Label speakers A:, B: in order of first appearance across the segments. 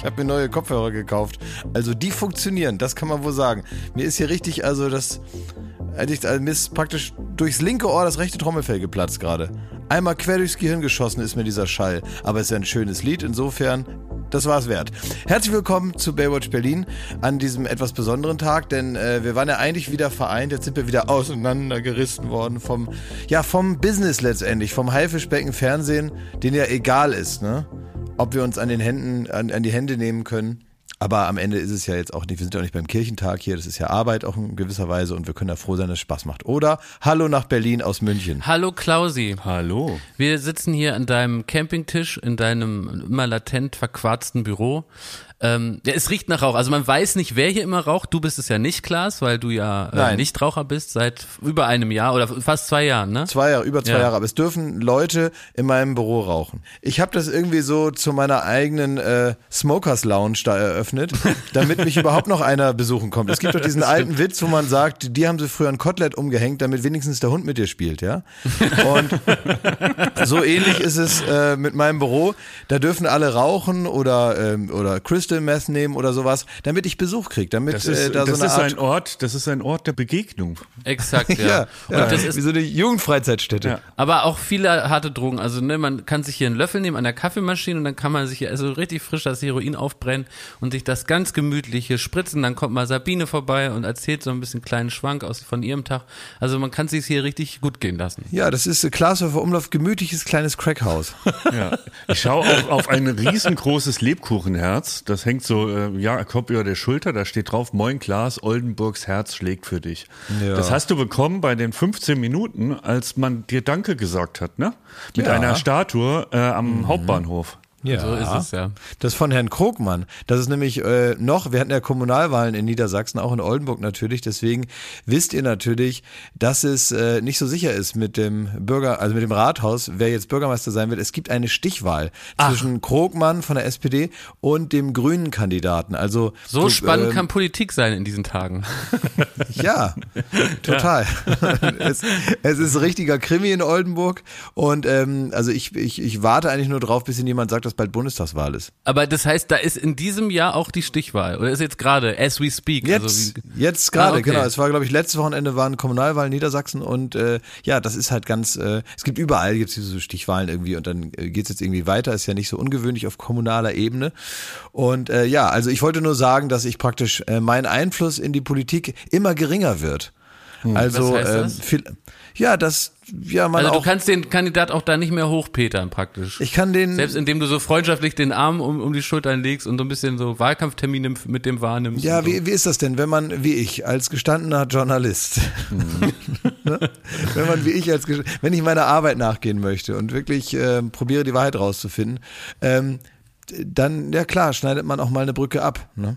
A: ich habe mir neue Kopfhörer gekauft. Also die funktionieren, das kann man wohl sagen. Mir ist hier richtig, also das, also mir ist praktisch durchs linke Ohr das rechte Trommelfell geplatzt gerade. Einmal quer durchs Gehirn geschossen ist mir dieser Schall. Aber es ist ja ein schönes Lied, insofern das war es wert. Herzlich willkommen zu Baywatch Berlin an diesem etwas besonderen Tag, denn äh, wir waren ja eigentlich wieder vereint, jetzt sind wir wieder auseinandergerissen worden vom, ja, vom Business letztendlich, vom Haifischbecken Fernsehen, den ja egal ist, ne? Ob wir uns an den Händen, an, an die Hände nehmen können aber am Ende ist es ja jetzt auch nicht, wir sind ja auch nicht beim Kirchentag hier, das ist ja Arbeit auch in gewisser Weise und wir können ja froh sein, dass es Spaß macht. Oder hallo nach Berlin aus München.
B: Hallo Klausi.
C: Hallo.
B: Wir sitzen hier an deinem Campingtisch in deinem immer latent verquarzten Büro. Ähm, ja, es riecht nach Rauch. Also man weiß nicht, wer hier immer raucht. Du bist es ja nicht, Klaas, weil du ja äh, Nichtraucher bist seit über einem Jahr oder fast zwei Jahren, ne?
A: Zwei Jahre, über zwei ja. Jahre. Aber es dürfen Leute in meinem Büro rauchen. Ich habe das irgendwie so zu meiner eigenen äh, Smokers Lounge da eröffnet, damit mich überhaupt noch einer besuchen kommt. Es gibt doch diesen alten Witz, wo man sagt, die haben sie früher ein Kotelett umgehängt, damit wenigstens der Hund mit dir spielt, ja? Und so ähnlich ist es äh, mit meinem Büro. Da dürfen alle rauchen oder, ähm, oder Crystal Crystal Meth nehmen oder sowas, damit ich Besuch kriege, damit
C: das ist,
A: äh, da
C: das
A: so eine
C: ist
A: Art
C: ein Ort, das ist ein Ort der Begegnung.
B: Exakt, ja.
A: ja, und ja. das ist wie so eine Jugendfreizeitstätte. Ja.
B: Aber auch viele harte Drogen, also ne, man kann sich hier einen Löffel nehmen an der Kaffeemaschine und dann kann man sich hier also richtig frisch das Heroin aufbrennen und sich das ganz gemütliche spritzen, dann kommt mal Sabine vorbei und erzählt so ein bisschen kleinen Schwank aus von ihrem Tag. Also man kann sich hier richtig gut gehen lassen.
A: Ja, das ist Glashöfer Umlauf gemütliches kleines Crackhaus.
C: Ja. Ich schaue auch auf ein riesengroßes Lebkuchenherz, das hängt so äh, ja, kommt über der Schulter, da steht drauf, Moin Klaas, Oldenburgs Herz schlägt für dich. Ja. Das hast du bekommen bei den 15 Minuten, als man dir Danke gesagt hat, ne? Mit ja. einer Statue äh, am mhm. Hauptbahnhof.
A: Ja, so ist es ja. Das von Herrn Krogmann. Das ist nämlich äh, noch, wir hatten ja Kommunalwahlen in Niedersachsen, auch in Oldenburg natürlich. Deswegen wisst ihr natürlich, dass es äh, nicht so sicher ist mit dem Bürger, also mit dem Rathaus, wer jetzt Bürgermeister sein wird. Es gibt eine Stichwahl Ach. zwischen Krogmann von der SPD und dem grünen Kandidaten. Also
B: so du, spannend äh, kann Politik sein in diesen Tagen.
A: ja, total. Ja. es, es ist richtiger Krimi in Oldenburg und ähm, also ich, ich, ich warte eigentlich nur drauf, bis jemand sagt, dass bald Bundestagswahl ist.
B: Aber das heißt, da ist in diesem Jahr auch die Stichwahl oder ist jetzt gerade as we speak?
A: Jetzt, also jetzt gerade, ah, okay. genau. Es war glaube ich letztes Wochenende waren Kommunalwahlen in Niedersachsen und äh, ja, das ist halt ganz. Äh, es gibt überall gibt es diese Stichwahlen irgendwie und dann äh, geht es jetzt irgendwie weiter. Ist ja nicht so ungewöhnlich auf kommunaler Ebene. Und äh, ja, also ich wollte nur sagen, dass ich praktisch äh, mein Einfluss in die Politik immer geringer wird. Hm. Also Was heißt äh, das? viel, ja, das ja, man
B: also
A: du
B: kannst den Kandidat auch da nicht mehr hochpetern praktisch.
A: Ich kann den
B: selbst indem du so freundschaftlich den Arm um, um die Schultern legst und so ein bisschen so Wahlkampftermine mit dem wahrnimmst.
A: Ja,
B: so.
A: wie, wie ist das denn, wenn man wie ich als gestandener Journalist, mhm. Ne? wenn man wie ich als wenn ich meiner Arbeit nachgehen möchte und wirklich äh, probiere die Wahrheit rauszufinden, ähm, dann ja klar schneidet man auch mal eine Brücke ab. Ne?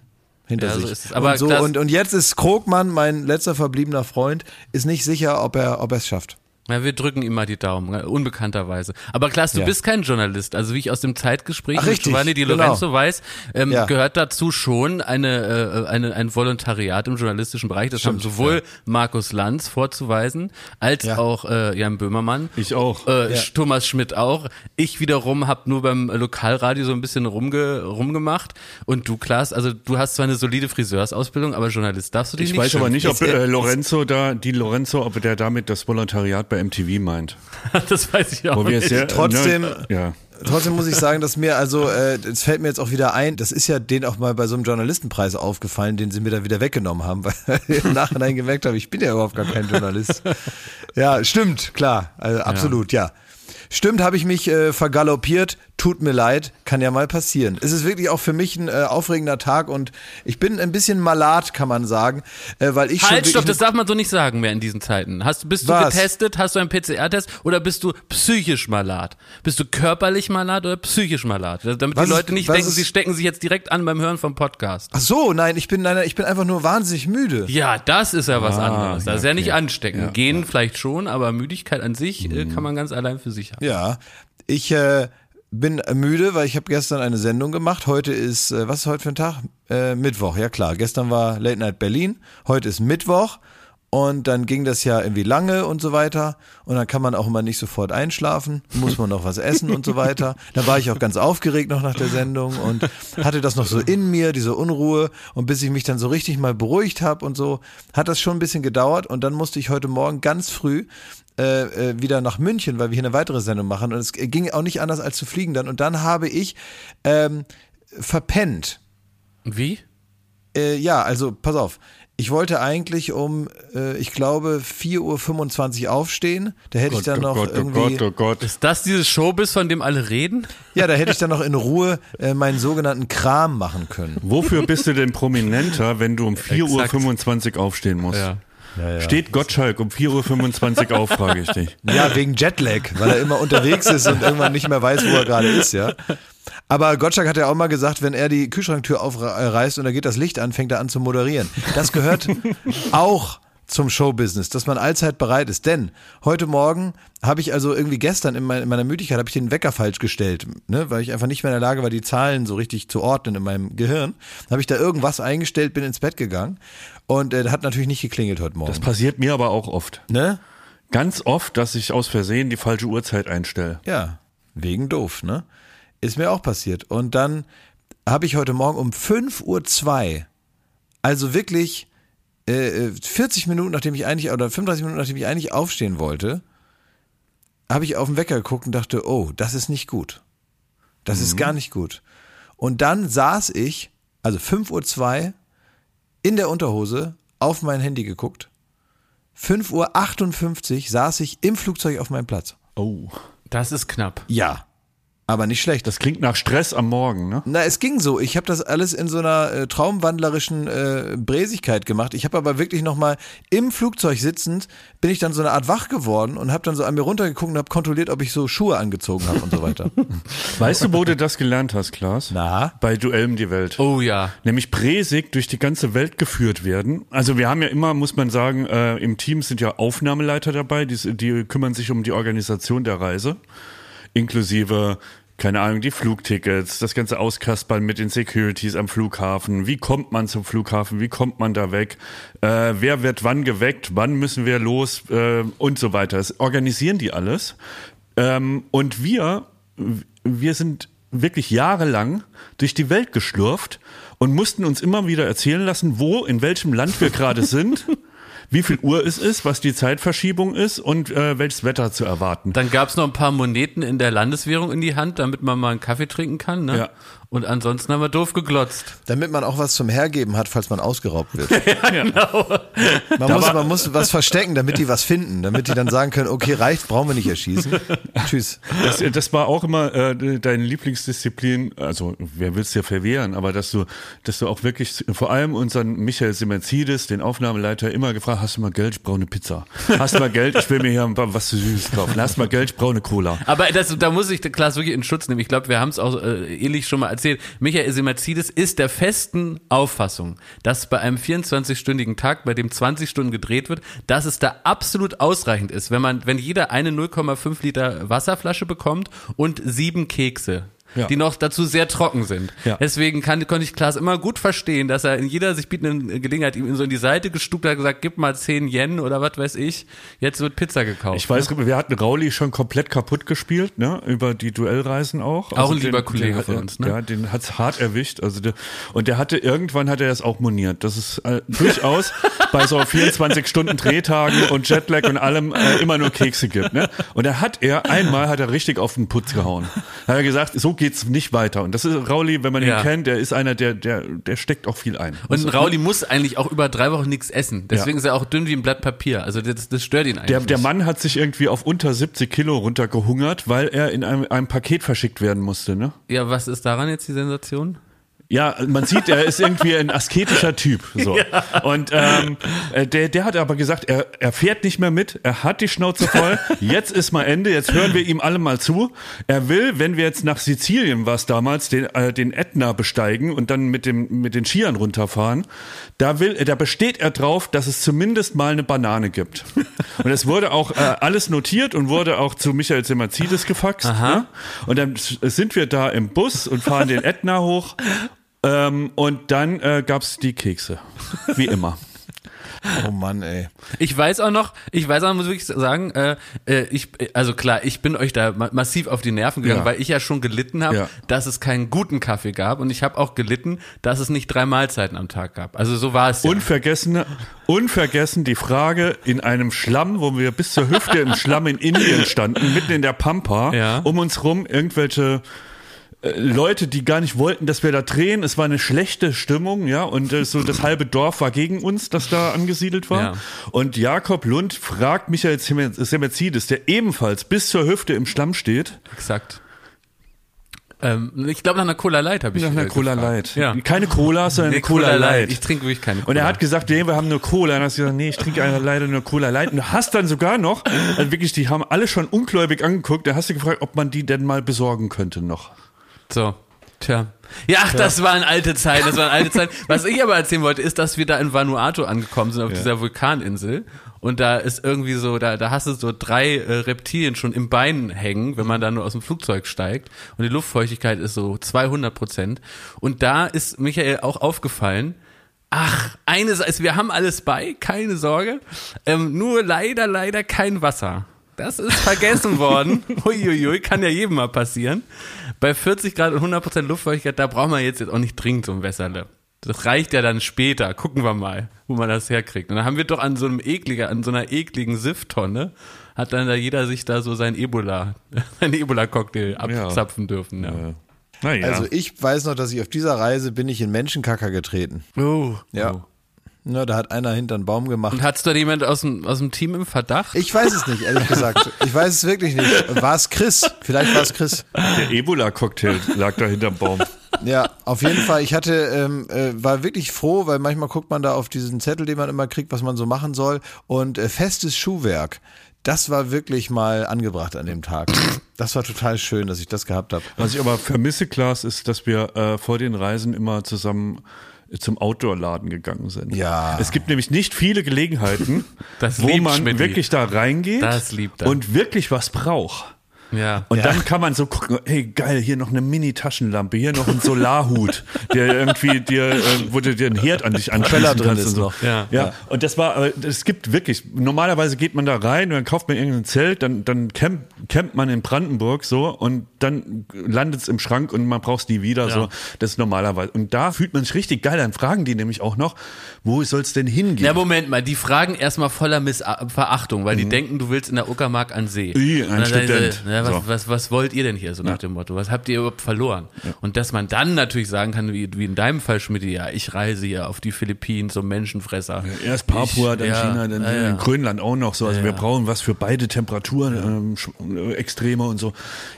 A: Hinter ja, sich. So Aber und, so, und, und jetzt ist Krogmann, mein letzter verbliebener Freund, ist nicht sicher, ob er ob er es schafft.
B: Ja, wir drücken ihm mal die Daumen, äh, unbekannterweise. Aber Klaas, du ja. bist kein Journalist. Also wie ich aus dem Zeitgespräch Ach, mit Giovanni Di genau. Lorenzo genau. weiß, ähm, ja. gehört dazu schon eine, äh, eine, ein Volontariat im journalistischen Bereich. Das Stimmt, haben sowohl ja. Markus Lanz vorzuweisen, als auch äh, Jan Böhmermann.
C: Ich auch.
B: Äh, Thomas Schmidt auch. Ich wiederum habe nur beim Lokalradio so ein bisschen rumge rumgemacht. Und du, Klaas, also du hast zwar eine solide Friseursausbildung, aber Journalist darfst du dich
C: ich
B: nicht
C: Ich weiß aber nicht, ob äh, Lorenzo da, die Lorenzo, ob der damit das Volontariat bei MTV meint.
B: das weiß ich auch
A: nicht. Sehr, trotzdem, ja. trotzdem muss ich sagen, dass mir, also, äh, es fällt mir jetzt auch wieder ein, das ist ja denen auch mal bei so einem Journalistenpreis aufgefallen, den sie mir da wieder weggenommen haben, weil ich im Nachhinein gemerkt habe, ich bin ja überhaupt gar kein Journalist. Ja, stimmt, klar, also, absolut, ja. ja. Stimmt, habe ich mich äh, vergaloppiert. Tut mir leid, kann ja mal passieren. Es ist wirklich auch für mich ein äh, aufregender Tag und ich bin ein bisschen malat, kann man sagen, äh, weil ich
B: halt, stopp, das darf man so nicht sagen mehr in diesen Zeiten. Hast, bist du Was? getestet? Hast du einen PCR-Test oder bist du psychisch malat? Bist du körperlich malat oder psychisch malat? Damit was die Leute nicht denken, ist, sie stecken sich jetzt direkt an beim Hören vom Podcast.
A: Ach so, nein, ich bin nein, ich bin einfach nur wahnsinnig müde.
B: Ja, das ist ja was ah, anderes. Das ja, ist ja nicht okay. ansteckend. Ja, Gehen ja. vielleicht schon, aber Müdigkeit an sich äh, kann man ganz allein für sich haben.
A: Ja, ich äh, bin müde, weil ich habe gestern eine Sendung gemacht. Heute ist, äh, was ist heute für ein Tag? Äh, Mittwoch, ja klar. Gestern war Late Night Berlin. Heute ist Mittwoch. Und dann ging das ja irgendwie lange und so weiter. Und dann kann man auch immer nicht sofort einschlafen, muss man noch was essen und so weiter. Dann war ich auch ganz aufgeregt noch nach der Sendung und hatte das noch so in mir, diese Unruhe. Und bis ich mich dann so richtig mal beruhigt habe und so, hat das schon ein bisschen gedauert. Und dann musste ich heute Morgen ganz früh äh, äh wieder nach München, weil wir hier eine weitere Sendung machen. Und es ging auch nicht anders als zu fliegen dann. Und dann habe ich ähm, verpennt.
B: Wie?
A: Äh, ja, also pass auf. Ich wollte eigentlich um, äh, ich glaube, 4.25 Uhr aufstehen. Da hätte Gott, ich dann oh noch Gott, oh irgendwie. Oh Gott,
B: oh Gott. Ist das dieses Showbiz, von dem alle reden?
A: Ja, da hätte ich dann noch in Ruhe äh, meinen sogenannten Kram machen können.
C: Wofür bist du denn prominenter, wenn du um 4.25 Uhr aufstehen musst? Ja. Ja, ja. Steht Gottschalk um 4.25 Uhr auf, frage ich dich.
A: Ja, wegen Jetlag, weil er immer unterwegs ist und irgendwann nicht mehr weiß, wo er gerade ist, ja. Aber Gottschalk hat ja auch mal gesagt, wenn er die Kühlschranktür aufreißt und da geht das Licht an, fängt er an zu moderieren. Das gehört auch zum Showbusiness, dass man allzeit bereit ist. Denn heute Morgen habe ich also irgendwie gestern in, meiner Müdigkeit habe ich den Wecker falsch gestellt, ne, weil ich einfach nicht mehr in der Lage war, die Zahlen so richtig zu ordnen in meinem Gehirn. Habe ich da irgendwas eingestellt, bin ins Bett gegangen und äh, hat natürlich nicht geklingelt heute Morgen.
C: Das passiert mir aber auch oft. Ne? Ganz oft, dass ich aus Versehen die falsche Uhrzeit einstelle.
A: Ja, wegen doof, ne? Ist mir auch passiert. Und dann habe ich heute Morgen um 5.02 Uhr, also wirklich äh, 40 äh, Minuten, nachdem ich eigentlich, oder 35 Minuten, nachdem ich eigentlich aufstehen wollte, habe ich auf den Wecker geguckt und dachte, oh, das ist nicht gut. Das mhm. ist gar nicht gut. Und dann saß ich, also 5.02 Uhr, in der Unterhose, auf mein Handy geguckt. 5.58 Uhr saß ich im Flugzeug auf meinem Platz.
B: Oh. Das ist knapp.
A: Ja. Aber nicht schlecht.
C: Das klingt nach Stress am Morgen, ne?
A: Na, es ging so. Ich habe das alles in so einer äh, traumwandlerischen äh, Bräsigkeit gemacht. Ich habe aber wirklich nochmal im Flugzeug sitzend, bin ich dann so eine Art wach geworden und habe dann so an mir runtergeguckt und habe kontrolliert, ob ich so Schuhe angezogen habe und so weiter.
C: weißt du, wo du das gelernt hast, Klaas?
A: Na?
C: Bei Duell um die Welt.
B: Oh ja.
C: Nämlich präsig durch die ganze Welt geführt werden. Also wir haben ja immer, muss man sagen, äh, im Team sind ja Aufnahmeleiter dabei, die, die kümmern sich um die Organisation der Reise inklusive keine Ahnung, die Flugtickets, das ganze Auskaspern mit den Securities am Flughafen. Wie kommt man zum Flughafen? Wie kommt man da weg? Äh, wer wird wann geweckt? Wann müssen wir los? Äh, und so weiter. Das organisieren die alles. Ähm, und wir, wir sind wirklich jahrelang durch die Welt geschlurft und mussten uns immer wieder erzählen lassen, wo, in welchem Land wir gerade sind wie viel Uhr es ist, was die Zeitverschiebung ist und äh, welches Wetter zu erwarten.
B: Dann gab es noch ein paar Moneten in der Landeswährung in die Hand, damit man mal einen Kaffee trinken kann. Ne? Ja. Und ansonsten haben wir doof geglotzt.
A: Damit man auch was zum Hergeben hat, falls man ausgeraubt wird. ja, genau. Man muss, man muss was verstecken, damit die was finden, damit die dann sagen können, okay, reicht, brauchen wir nicht erschießen. Tschüss.
C: Das, das war auch immer äh, deine Lieblingsdisziplin, also wer will es dir verwehren, aber dass du, dass du auch wirklich vor allem unseren Michael Simerzides, den Aufnahmeleiter, immer gefragt hast du mal Geld, ich brauche eine Pizza. Hast du mal Geld, ich will mir hier was zu süß kaufen. Hast du mal Geld, ich brauche eine Cola.
B: Aber das, da muss ich Klaas wirklich in Schutz nehmen. Ich glaube, wir haben es auch äh, ähnlich schon mal erzählt erzählt, Michael Simerzides ist der festen Auffassung, dass bei einem 24-stündigen Tag, bei dem 20 Stunden gedreht wird, dass es da absolut ausreichend ist, wenn man, wenn jeder eine 0,5 Liter Wasserflasche bekommt und sieben Kekse ja. die noch dazu sehr trocken sind. Ja. Deswegen kann, konnte ich Klaas immer gut verstehen, dass er in jeder sich bietenden Gelegenheit ihm so in die Seite gestuckt hat, gesagt, gib mal 10 Yen oder was weiß ich, jetzt wird Pizza gekauft.
C: Ich weiß, ne? wir hatten Rauli schon komplett kaputt gespielt, ne, über die Duellreisen auch.
B: Auch also ein lieber den, Kollege den, von uns, ne?
C: Ja, den hat's hart erwischt, also der, und der hatte, irgendwann hat er das auch moniert, das ist äh, durchaus bei so 24 Stunden Drehtagen und Jetlag und allem äh, immer nur Kekse gibt, ne, und da hat er, einmal hat er richtig auf den Putz gehauen. Da hat er gesagt, so geht's nicht weiter. Und das ist Rauli, wenn man ja. ihn kennt, der ist einer, der, der, der steckt auch viel ein.
B: Und also, Rauli muss eigentlich auch über drei Wochen nichts essen. Deswegen ja. ist er auch dünn wie ein Blatt Papier. Also das, das stört ihn eigentlich.
C: Der, der Mann hat sich irgendwie auf unter 70 Kilo runtergehungert, weil er in einem, einem Paket verschickt werden musste, ne?
B: Ja, was ist daran jetzt die Sensation?
C: Ja, man sieht, er ist irgendwie ein asketischer Typ. So. Ja. Und ähm, äh, der, der hat aber gesagt, er, er fährt nicht mehr mit, er hat die Schnauze voll, jetzt ist mal Ende, jetzt hören wir ihm alle mal zu. Er will, wenn wir jetzt nach Sizilien, was damals, den, äh, den Ätna besteigen und dann mit, dem, mit den Skiern runterfahren, da, will, da besteht er drauf, dass es zumindest mal eine Banane gibt. Und es wurde auch äh, alles notiert und wurde auch zu Michael Semazides gefaxt. Ne? Und dann sind wir da im Bus und fahren den Ätna hoch ähm, und dann äh, gab es die Kekse, wie immer.
A: Oh Mann, ey.
B: Ich weiß auch noch, ich weiß auch, muss wirklich sagen, äh, äh ich, also klar, ich bin euch da massiv auf die Nerven gegangen, ja. weil ich ja schon gelitten habe, ja. dass es keinen guten Kaffee gab und ich habe auch gelitten, dass es nicht drei Mahlzeiten am Tag gab. Also so war es
C: ja. Unvergessen, unvergessen die Frage in einem Schlamm, wo wir bis zur Hüfte im Schlamm in Indien standen, mitten in der Pampa, ja. um uns rum irgendwelche äh, Leute, die gar nicht wollten, dass wir da drehen. Es war eine schlechte Stimmung, ja, und äh, so das halbe Dorf war gegen uns, das da angesiedelt war. Ja. Und Jakob Lund fragt Michael Semerzides, der ebenfalls bis zur Hüfte im Schlamm steht.
B: Exakt. Ähm, ich glaube nach einer Cola Light habe ich
C: Nach einer Cola Light. Ja. Keine Cola, sondern nee, eine Cola, Cola Light.
B: Ich trinke wirklich keine
C: Cola. Und er hat gesagt, nee, wir haben nur Cola. Und dann hast du gesagt, nee, ich trinke leider nur Cola Light. Und du hast dann sogar noch, also wirklich, die haben alle schon ungläubig angeguckt. Da hast du gefragt, ob man die denn mal besorgen könnte noch.
B: So. Tja. Ja, ach, das waren alte Zeiten, das waren alte Zeiten. Was ich aber erzählen wollte, ist, dass wir da in Vanuatu angekommen sind, auf ja. dieser Vulkaninsel. Und da ist irgendwie so, da, da hast du so drei äh, Reptilien schon im Bein hängen, wenn man da nur aus dem Flugzeug steigt. Und die Luftfeuchtigkeit ist so 200 Prozent. Und da ist Michael auch aufgefallen, ach, eines, also wir haben alles bei, keine Sorge. Ähm, nur leider, leider kein Wasser. Das ist vergessen worden. Uiuiui, kann ja jedem mal passieren. Bei 40 Grad und 100% Luftfeuchtigkeit, da braucht man jetzt, jetzt auch nicht dringend so ein Wässerle. Das reicht ja dann später. Gucken wir mal, wo man das herkriegt. Und dann haben wir doch an so einem ekliger, an so einer ekligen Sifttonne, hat dann da jeder sich da so sein Ebola, sein Ebola-Cocktail abzapfen ja. dürfen. Ja. ja.
A: Ja. Also ich weiß noch, dass ich auf dieser Reise bin ich in Menschenkacker getreten.
B: Oh.
A: Ja. Oh. Ja, da hat einer hinter einen Baum gemacht.
B: Und hat's da jemand aus dem, aus dem Team im Verdacht?
A: Ich weiß es nicht, ehrlich gesagt. Ich weiß es wirklich nicht. War es Chris? Vielleicht war es Chris.
C: Der Ebola-Cocktail lag da hinterm Baum.
A: Ja, auf jeden Fall. Ich hatte, ähm, äh, war wirklich froh, weil manchmal guckt man da auf diesen Zettel, den man immer kriegt, was man so machen soll. Und äh, festes Schuhwerk. Das war wirklich mal angebracht an dem Tag. Das war total schön, dass ich das gehabt habe.
C: Was ich aber vermisse, Klaas, ist, dass wir äh, vor den Reisen immer zusammen zum Outdoor-Laden gegangen sind.
A: Ja.
C: Es gibt nämlich nicht viele Gelegenheiten, wo man Schmitty. wirklich da reingeht und wirklich was braucht.
B: Ja.
C: Und
B: ja.
C: dann kann man so gucken, hey geil, hier noch eine Mini-Taschenlampe, hier noch ein Solarhut, der irgendwie dir, äh, wo du dir einen Herd an dich anschließen drin ist. Und so. Noch. Ja. ja. ja. Und das war, es gibt wirklich, normalerweise geht man da rein und dann kauft man irgendein Zelt, dann, dann campt, campt man in Brandenburg so und dann landet es im Schrank und man braucht die wieder ja. so. Das ist normalerweise. Und da fühlt man sich richtig geil. Dann fragen die nämlich auch noch, wo soll es denn hingehen?
B: Ja, Moment mal, die fragen erstmal voller Miss Verachtung, weil mhm. die denken, du willst in der Uckermark an See.
C: I, ein Student.
B: Ja, was, so. was, was wollt ihr denn hier so nach dem Motto? Was habt ihr überhaupt verloren? Ja. Und dass man dann natürlich sagen kann, wie, wie in deinem Fall, Schmidt, ja, ich reise hier auf die Philippinen zum Menschenfresser.
C: Ja, erst Papua, ich, dann China, dann ja, Grönland auch noch so. Also wir brauchen was für beide Temperaturen, ähm, Extreme und so.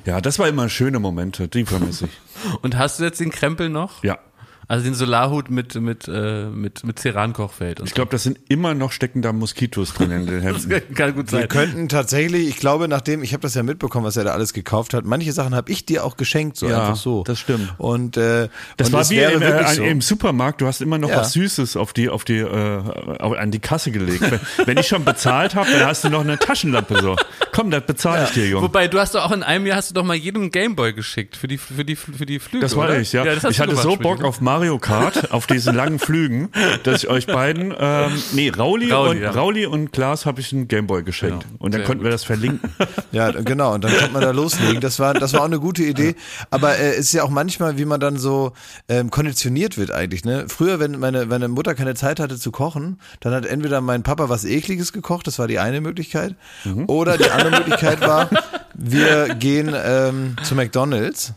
C: Ja, das war immer schöne Momente, die vermisse ich.
B: und hast du jetzt den Krempel noch?
C: Ja.
B: Also den Solarhut mit mit äh, mit mit Ceran-Kochfeld.
C: Ich glaube, das sind immer noch stecken da Moskitos drin in den Hemden. das
A: kann gut sein. Wir könnten tatsächlich, ich glaube, nachdem ich habe das ja mitbekommen, was er da alles gekauft hat. Manche Sachen habe ich dir auch geschenkt, so ja, einfach so.
C: Das stimmt.
A: Und äh,
C: das
A: und
C: war wie im, äh, so. im, Supermarkt. Du hast immer noch ja. was Süßes auf die auf die äh, an die Kasse gelegt. wenn, wenn ich schon bezahlt habe, dann hast du noch eine Taschenlampe so. Komm, das bezahle ja. ich dir, Junge.
B: Wobei du hast doch auch in einem Jahr hast du doch mal jedem Gameboy geschickt für die für die für die Flüge.
C: Das war
B: oder?
C: ich, ja. ja ich hatte so Bock auf Mario Kart auf diesen langen Flügen, dass ich euch beiden, ähm, nee, Rauli, Rauli und, ja. Rauli und Klaas habe ich einen Gameboy geschenkt. Genau. Und dann Sehr konnten gut. wir das verlinken.
A: Ja, genau. Und dann konnte man da loslegen. Das war, das war auch eine gute Idee. Aber äh, es äh, ist ja auch manchmal, wie man dann so ähm, konditioniert wird eigentlich. Ne? Früher, wenn meine, meine Mutter keine Zeit hatte zu kochen, dann hat entweder mein Papa was Ekliges gekocht, das war die eine Möglichkeit. Mhm. Oder die andere Möglichkeit war, wir gehen ähm, zu McDonalds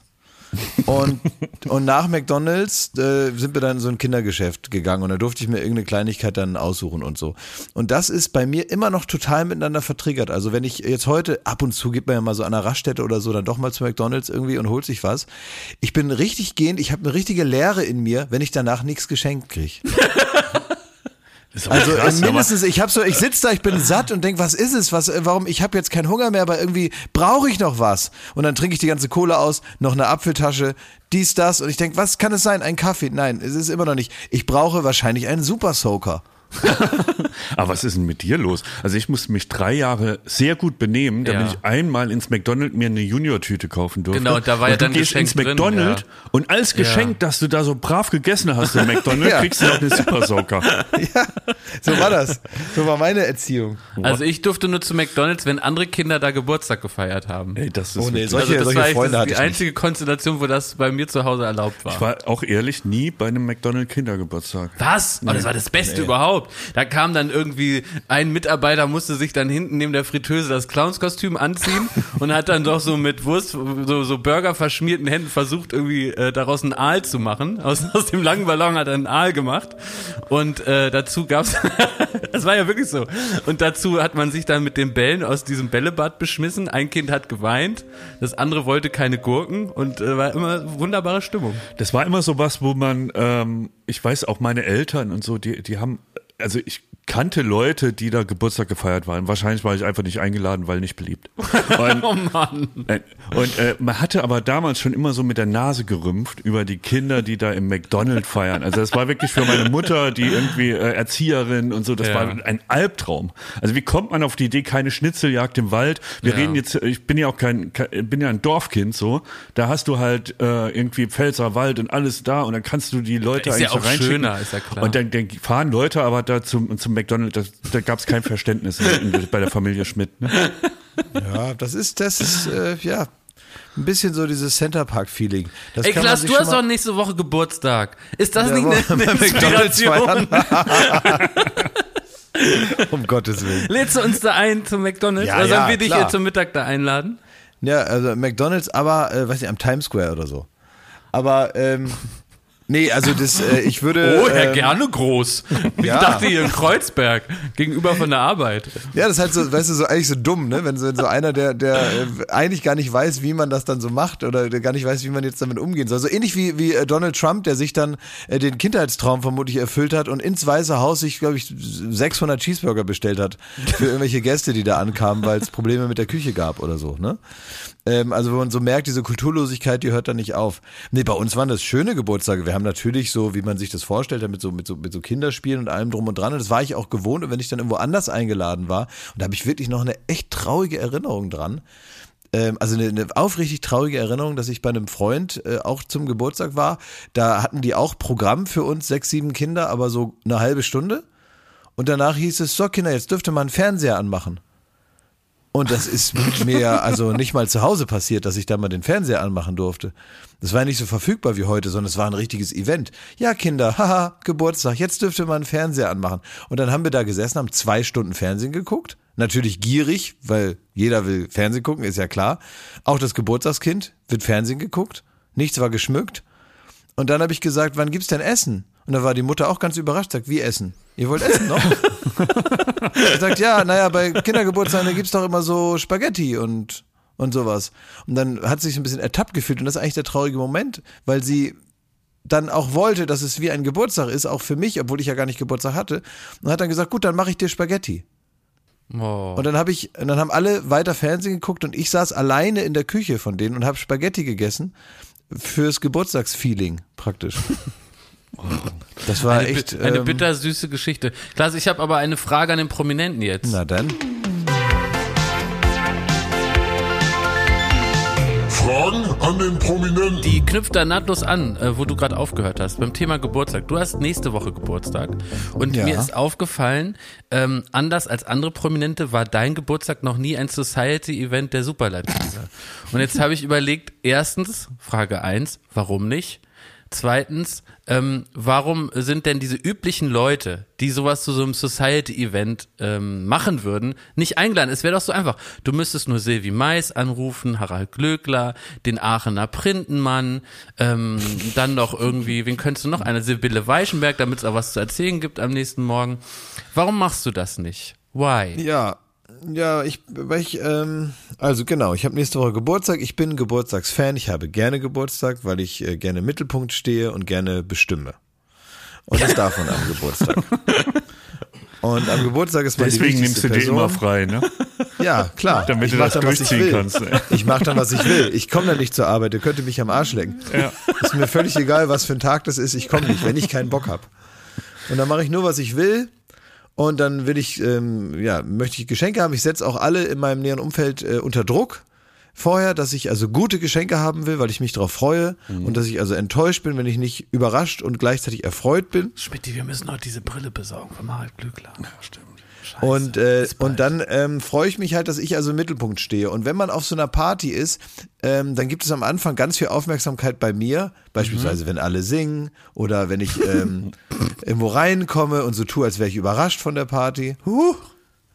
A: und, und nach McDonalds äh, sind wir dann in so ein Kindergeschäft gegangen und da durfte ich mir irgendeine Kleinigkeit dann aussuchen und so. Und das ist bei mir immer noch total miteinander vertriggert. Also wenn ich jetzt heute, ab und zu geht man ja mal so an einer Raststätte oder so, dann doch mal zu McDonalds irgendwie und holt sich was. Ich bin richtig gehend, ich habe eine richtige Leere in mir, wenn ich danach nichts geschenkt kriege. Also krass, mindestens, ich habe so, ich sitze da, ich bin satt und denk, was ist es? Was, warum? Ich habe jetzt keinen Hunger mehr, aber irgendwie brauche ich noch was. Und dann trinke ich die ganze Kohle aus, noch eine Apfeltasche, dies, das. Und ich denk, was kann es sein? Ein Kaffee? Nein, es ist immer noch nicht. Ich brauche wahrscheinlich einen Super Soaker.
C: Aber was ist denn mit dir los? Also ich musste mich drei Jahre sehr gut benehmen, damit ja. ich einmal ins McDonald's mir eine Junior-Tüte kaufen durfte.
B: Genau, da war und ja dann
C: du gehst ins McDonald's ja. und als Geschenk, dass du da so brav gegessen hast im McDonald's, kriegst du noch eine Super Soaker.
A: ja, so war das. So war meine Erziehung.
B: Also ich durfte nur zu McDonald's, wenn andere Kinder da Geburtstag gefeiert haben.
C: Ey, das ist
A: oh nee, solche, also das solche war Freunde
B: das die einzige Konstellation, wo das bei mir zu Hause erlaubt war.
C: Ich war auch ehrlich nie bei einem McDonald's Kindergeburtstag.
B: Was? Nee. Oh, das war das Beste nee. überhaupt. Da kam dann irgendwie ein Mitarbeiter musste sich dann hinten neben der Fritteuse das Clownskostüm anziehen und hat dann doch so mit Wurst, so, so Burger verschmierten Händen versucht irgendwie äh, daraus einen Aal zu machen. Aus, aus dem langen Ballon hat er einen Aal gemacht und äh, dazu gab's, das war ja wirklich so. Und dazu hat man sich dann mit den Bällen aus diesem Bällebad beschmissen. Ein Kind hat geweint, das andere wollte keine Gurken und äh, war immer wunderbare Stimmung.
C: Das war immer so was, wo man, ähm, ich weiß auch meine Eltern und so, die, die haben also ich kannte Leute, die da Geburtstag gefeiert waren. Wahrscheinlich war ich einfach nicht eingeladen, weil nicht beliebt. Und, oh Mann. Und äh, man hatte aber damals schon immer so mit der Nase gerümpft über die Kinder, die da im McDonald's feiern. Also das war wirklich für meine Mutter, die irgendwie äh, Erzieherin und so, das ja. war ein Albtraum. Also wie kommt man auf die Idee, keine Schnitzeljagd im Wald? Wir ja. reden jetzt, ich bin ja auch kein, kein, bin ja ein Dorfkind so. Da hast du halt äh, irgendwie Pfälzer Wald und alles da und dann kannst du die Leute
B: ist
C: eigentlich
B: ja auch schöner, ist ja klar.
C: Und dann, dann fahren Leute aber da zum, zum McDonald's, da, da gab es kein Verständnis bei der Familie Schmidt. Ne?
A: Ja, das ist, das ist, äh, ja, ein bisschen so dieses Centerpark-Feeling.
B: Ey, Klaas, du hast doch nächste Woche Geburtstag. Ist das ja, nicht eine, eine Inspiration?
A: um Gottes Willen.
B: Lädst du uns da ein zum McDonalds? Ja, Oder sollen ja, wir dich klar. zum Mittag da einladen?
A: Ja, also McDonalds, aber, äh, weiß nicht, am Times Square oder so. Aber, ähm, Nee, also das, äh, ich würde.
B: Oh, Herr ähm, gerne groß. Ich ja. dachte hier in Kreuzberg, gegenüber von der Arbeit.
A: Ja, das ist halt so, weißt du, so eigentlich so dumm, ne? Wenn so, so einer, der, der äh, eigentlich gar nicht weiß, wie man das dann so macht oder der gar nicht weiß, wie man jetzt damit umgehen soll. So ähnlich wie, wie äh, Donald Trump, der sich dann äh, den Kindheitstraum vermutlich erfüllt hat und ins Weiße Haus sich, glaube ich, 600 Cheeseburger bestellt hat für irgendwelche Gäste, die da ankamen, weil es Probleme mit der Küche gab oder so, ne? Ähm, also wenn man so merkt, diese Kulturlosigkeit, die hört da nicht auf. Nee, bei uns waren das schöne Geburtstage. Wir haben natürlich so, wie man sich das vorstellt, mit so, mit so, mit so Kinderspielen und allem drum und dran. Und das war ich auch gewohnt. Und wenn ich dann irgendwo anders eingeladen war, und da habe ich wirklich noch eine echt traurige Erinnerung dran ähm, also eine, eine aufrichtig traurige Erinnerung, dass ich bei einem Freund äh, auch zum Geburtstag war. Da hatten die auch Programm für uns, sechs, sieben Kinder, aber so eine halbe Stunde. Und danach hieß es, so Kinder, jetzt dürfte man einen Fernseher anmachen. Und das ist mir also nicht mal zu Hause passiert, dass ich da mal den Fernseher anmachen durfte. Das war nicht so verfügbar wie heute, sondern es war ein richtiges Event. Ja, Kinder, haha, Geburtstag, jetzt dürfte man einen Fernseher anmachen. Und dann haben wir da gesessen, haben zwei Stunden Fernsehen geguckt. Natürlich gierig, weil jeder will Fernsehen gucken, ist ja klar. Auch das Geburtstagskind wird Fernsehen geguckt. Nichts war geschmückt. Und dann habe ich gesagt, wann gibt's denn Essen? Und da war die Mutter auch ganz überrascht, sagt, wie essen? Ihr wollt essen noch? er sagt, ja, naja, bei Kindergeburtstagen gibt es doch immer so Spaghetti und, und sowas. Und dann hat sie sich ein bisschen ertappt gefühlt und das ist eigentlich der traurige Moment, weil sie dann auch wollte, dass es wie ein Geburtstag ist, auch für mich, obwohl ich ja gar nicht Geburtstag hatte. Und hat dann gesagt, gut, dann mache ich dir Spaghetti. Oh. Und dann habe ich, und dann haben alle weiter Fernsehen geguckt und ich saß alleine in der Küche von denen und habe Spaghetti gegessen fürs Geburtstagsfeeling praktisch. Das war
B: eine,
A: echt.
B: Eine ähm, bittersüße Geschichte. Klaas, ich habe aber eine Frage an den Prominenten jetzt.
A: Na dann.
D: Fragen an den Prominenten.
B: Die knüpft da nahtlos an, äh, wo du gerade aufgehört hast, beim Thema Geburtstag. Du hast nächste Woche Geburtstag. Und ja. mir ist aufgefallen, ähm, anders als andere Prominente war dein Geburtstag noch nie ein Society-Event der Superlative. Und jetzt habe ich überlegt, erstens, Frage eins, warum nicht? Zweitens, ähm, warum sind denn diese üblichen Leute, die sowas zu so einem Society-Event ähm, machen würden, nicht eingeladen? Es wäre doch so einfach. Du müsstest nur Silvi Mais anrufen, Harald Glöckler, den Aachener Printenmann, ähm, dann noch irgendwie, wen könntest du noch? Eine Sibylle Weichenberg, damit es auch was zu erzählen gibt am nächsten Morgen. Warum machst du das nicht? Why?
A: Ja, ja, ich, weil ich, ähm, also genau, ich habe nächste Woche Geburtstag. Ich bin Geburtstagsfan. Ich habe gerne Geburtstag, weil ich äh, gerne im Mittelpunkt stehe und gerne bestimme. Und das darf man am Geburtstag. Und am Geburtstag ist man
C: Deswegen nimmst du dir immer frei, ne?
A: Ja, klar.
C: Damit ich du das dann, durchziehen kannst. Ey.
A: Ich mache dann, was ich will. Ich komme dann nicht zur Arbeit. Ihr könnt mich am Arsch lecken. Ja. Ist mir völlig egal, was für ein Tag das ist. Ich komme nicht, wenn ich keinen Bock habe. Und dann mache ich nur, was ich will Und dann will ich, ähm, ja, möchte ich Geschenke haben. Ich setze auch alle in meinem näheren Umfeld äh, unter Druck vorher, dass ich also gute Geschenke haben will, weil ich mich darauf freue mhm. und dass ich also enttäuscht bin, wenn ich nicht überrascht und gleichzeitig erfreut bin.
B: Schmidt, wir müssen heute diese Brille besorgen von Harald Glückler.
A: Ja, stimmt. Scheiße, und, äh, und dann ähm, freue ich mich halt, dass ich also im Mittelpunkt stehe. Und wenn man auf so einer Party ist, ähm, dann gibt es am Anfang ganz viel Aufmerksamkeit bei mir. Beispielsweise, mhm. wenn alle singen oder wenn ich ähm, irgendwo reinkomme und so tue, als wäre ich überrascht von der Party. Huh.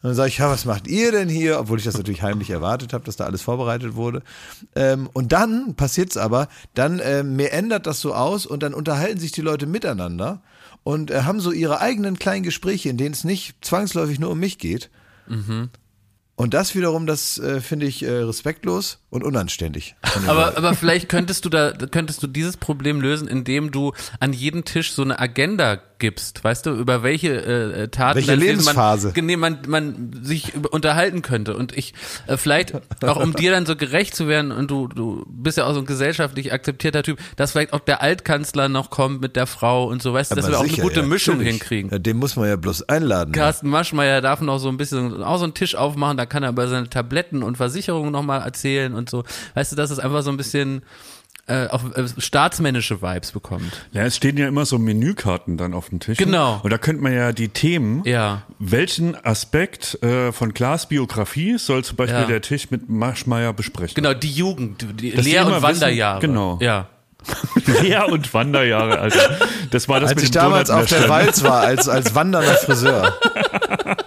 A: Und dann sage ich, ja, was macht ihr denn hier? Obwohl ich das natürlich heimlich erwartet habe, dass da alles vorbereitet wurde. Ähm, und dann passiert's aber, dann äh, mir ändert das so aus und dann unterhalten sich die Leute miteinander und äh, haben so ihre eigenen kleinen Gespräche, in denen es nicht zwangsläufig nur um mich geht. Mhm. Und das wiederum, das äh, finde ich äh, respektlos und unanständig.
B: Aber, aber vielleicht könntest du da, könntest du dieses Problem lösen, indem du an jeden Tisch so eine Agenda gibst, weißt du, über welche äh, Taten
A: welche Lebensphase
B: man, man, man sich unterhalten könnte. Und ich, äh, vielleicht auch um dir dann so gerecht zu werden, und du, du bist ja auch so ein gesellschaftlich akzeptierter Typ, dass vielleicht auch der Altkanzler noch kommt mit der Frau und so, weißt du, dass wir sicher, auch eine gute ja, Mischung natürlich. hinkriegen.
A: Ja, den muss man ja bloß einladen.
B: Carsten Maschmeyer darf noch so ein bisschen, auch so einen Tisch aufmachen, da kann er über seine Tabletten und Versicherungen nochmal erzählen und so. Weißt du, das ist einfach so ein bisschen, äh, auf äh, staatsmännische Vibes bekommt.
C: Ja, es stehen ja immer so Menükarten dann auf dem Tisch.
B: Genau.
C: Und da könnte man ja die Themen,
B: ja.
C: welchen Aspekt äh, von Klaas Biografie soll zum Beispiel ja. der Tisch mit Marschmeier besprechen.
B: Genau, die Jugend, die Lehr- und Wanderjahre.
C: Wissen, genau.
B: Ja.
C: Lehr- und Wanderjahre, also das war das
A: als
C: mit
A: ich damals auf der Walz war, als, als wandernder Friseur.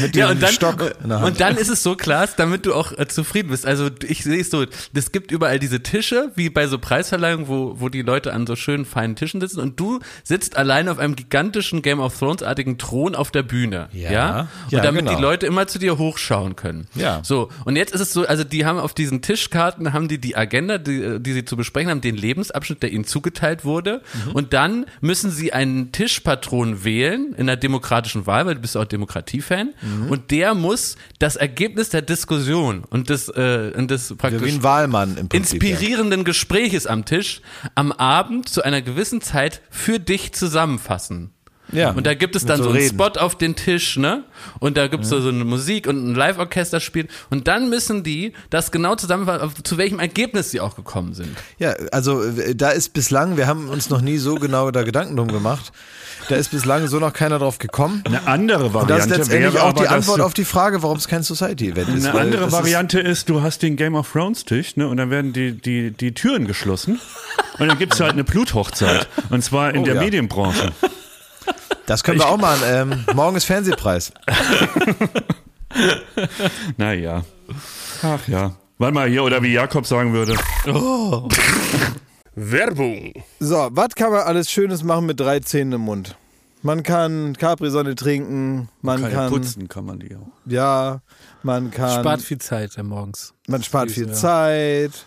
B: Mit ja, und dann, Stock und dann ist es so, Klaas, damit du auch äh, zufrieden bist. Also ich sehe es so, es gibt überall diese Tische, wie bei so Preisverleihungen, wo, wo die Leute an so schönen, feinen Tischen sitzen und du sitzt allein auf einem gigantischen Game of Thrones-artigen Thron auf der Bühne. Ja. ja? Und ja, damit genau. die Leute immer zu dir hochschauen können.
A: Ja.
B: So, und jetzt ist es so, also die haben auf diesen Tischkarten, haben die die Agenda, die, die sie zu besprechen haben, den Lebensabschnitt, der ihnen zugeteilt wurde. Mhm. Und dann müssen sie einen Tischpatron wählen in der demokratischen Wahl, weil du bist auch Demokratiefan mhm. und der muss das Ergebnis der Diskussion und des, äh, und des
A: praktisch
B: Prinzip, inspirierenden ja. Gespräches am Tisch am Abend zu einer gewissen Zeit für dich zusammenfassen. Ja. Und da gibt es dann so, so einen Spot auf den Tisch, ne? Und da gibt es ja. so eine Musik und ein Live-Orchester spielt. Und dann müssen die das genau zusammenfassen, zu welchem Ergebnis sie auch gekommen sind.
A: Ja, also da ist bislang, wir haben uns noch nie so genau da Gedanken drum gemacht. Da ist bislang so noch keiner drauf gekommen.
C: Eine andere Variante. Und das ist
A: letztendlich wäre auch die Antwort auf die Frage, warum es kein Society-Event
C: ist. Eine andere Variante ist, ist, du hast den Game of Thrones Tisch, ne, und dann werden die, die, die Türen geschlossen. Und dann gibt es halt eine Bluthochzeit. Und zwar in oh, der ja. Medienbranche.
A: Das können wir ich, auch machen. Ähm, morgen ist Fernsehpreis.
C: naja. Ach ja. Warte mal hier, oder wie Jakob sagen würde. Oh.
A: Werbung. So, was kann man alles Schönes machen mit drei Zähnen im Mund? Man kann Capri-Sonne trinken, man kann, kann
C: putzen, kann man die auch.
A: Ja, man kann.
B: Spart viel Zeit ja, morgens.
A: Man spart viel ja. Zeit.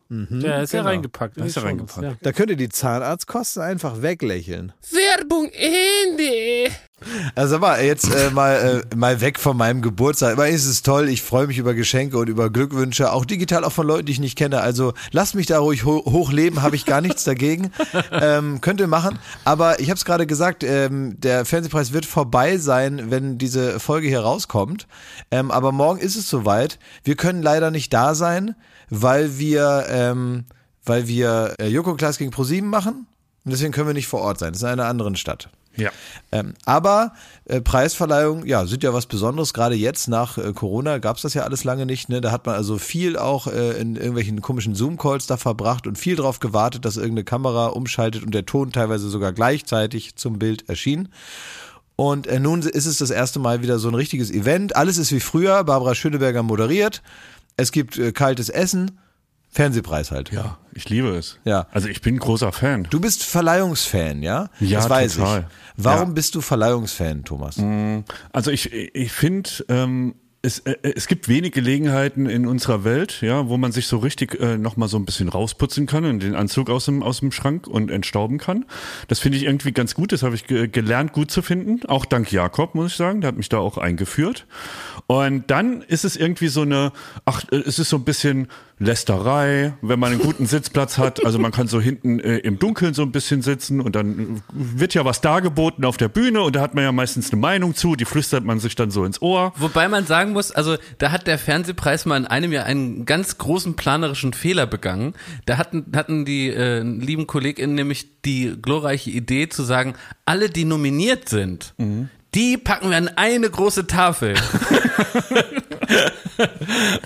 B: Mhm, ja, ist genau. ja reingepackt.
C: Ist ja reingepackt. Ja.
A: Da könnt ihr die Zahnarztkosten einfach weglächeln.
B: Werbung Ende.
A: Also mal jetzt äh, mal, äh, mal weg von meinem Geburtstag. Aber ist es toll. Ich freue mich über Geschenke und über Glückwünsche, auch digital, auch von Leuten, die ich nicht kenne. Also lasst mich da ruhig ho hochleben, habe ich gar nichts dagegen. Ähm, könnt ihr machen. Aber ich habe es gerade gesagt, ähm, der Fernsehpreis wird vorbei sein, wenn diese Folge hier rauskommt. Ähm, aber morgen ist es soweit. Wir können leider nicht da sein weil wir, ähm, weil wir äh, Joko Klaas gegen ProSieben machen. Und deswegen können wir nicht vor Ort sein. Das ist in einer anderen Stadt.
C: Ja.
A: Ähm, aber äh, Preisverleihung, ja, sind ja was Besonderes. Gerade jetzt nach äh, Corona gab es das ja alles lange nicht. Ne? Da hat man also viel auch äh, in irgendwelchen komischen Zoom-Calls da verbracht und viel darauf gewartet, dass irgendeine Kamera umschaltet und der Ton teilweise sogar gleichzeitig zum Bild erschien. Und äh, nun ist es das erste Mal wieder so ein richtiges Event. Alles ist wie früher. Barbara Schöneberger moderiert es gibt äh, kaltes Essen, Fernsehpreis halt.
C: Ja, ich liebe es.
A: Ja.
C: Also ich bin großer Fan.
A: Du bist Verleihungsfan, ja?
C: Ja, das weiß total. ich.
A: Warum ja. bist du Verleihungsfan, Thomas?
C: Mm, also ich, ich finde, ähm, es, äh, es gibt wenig Gelegenheiten in unserer Welt, ja, wo man sich so richtig äh, nochmal so ein bisschen rausputzen kann und den Anzug aus dem, aus dem Schrank und entstauben kann. Das finde ich irgendwie ganz gut. Das habe ich ge gelernt, gut zu finden. Auch dank Jakob, muss ich sagen. Der hat mich da auch eingeführt. Und dann ist es irgendwie so eine, ach, äh, es ist so ein bisschen Lästerei, wenn man einen guten Sitzplatz hat. Also man kann so hinten äh, im Dunkeln so ein bisschen sitzen und dann wird ja was dargeboten auf der Bühne und da hat man ja meistens eine Meinung zu, die flüstert man sich dann so ins Ohr.
B: Wobei man sagen muss, also da hat der Fernsehpreis mal in einem Jahr einen ganz großen planerischen Fehler begangen. Da hatten, hatten die äh, lieben KollegInnen nämlich die glorreiche Idee zu sagen, alle, die nominiert sind, mhm. Die packen wir an eine große Tafel.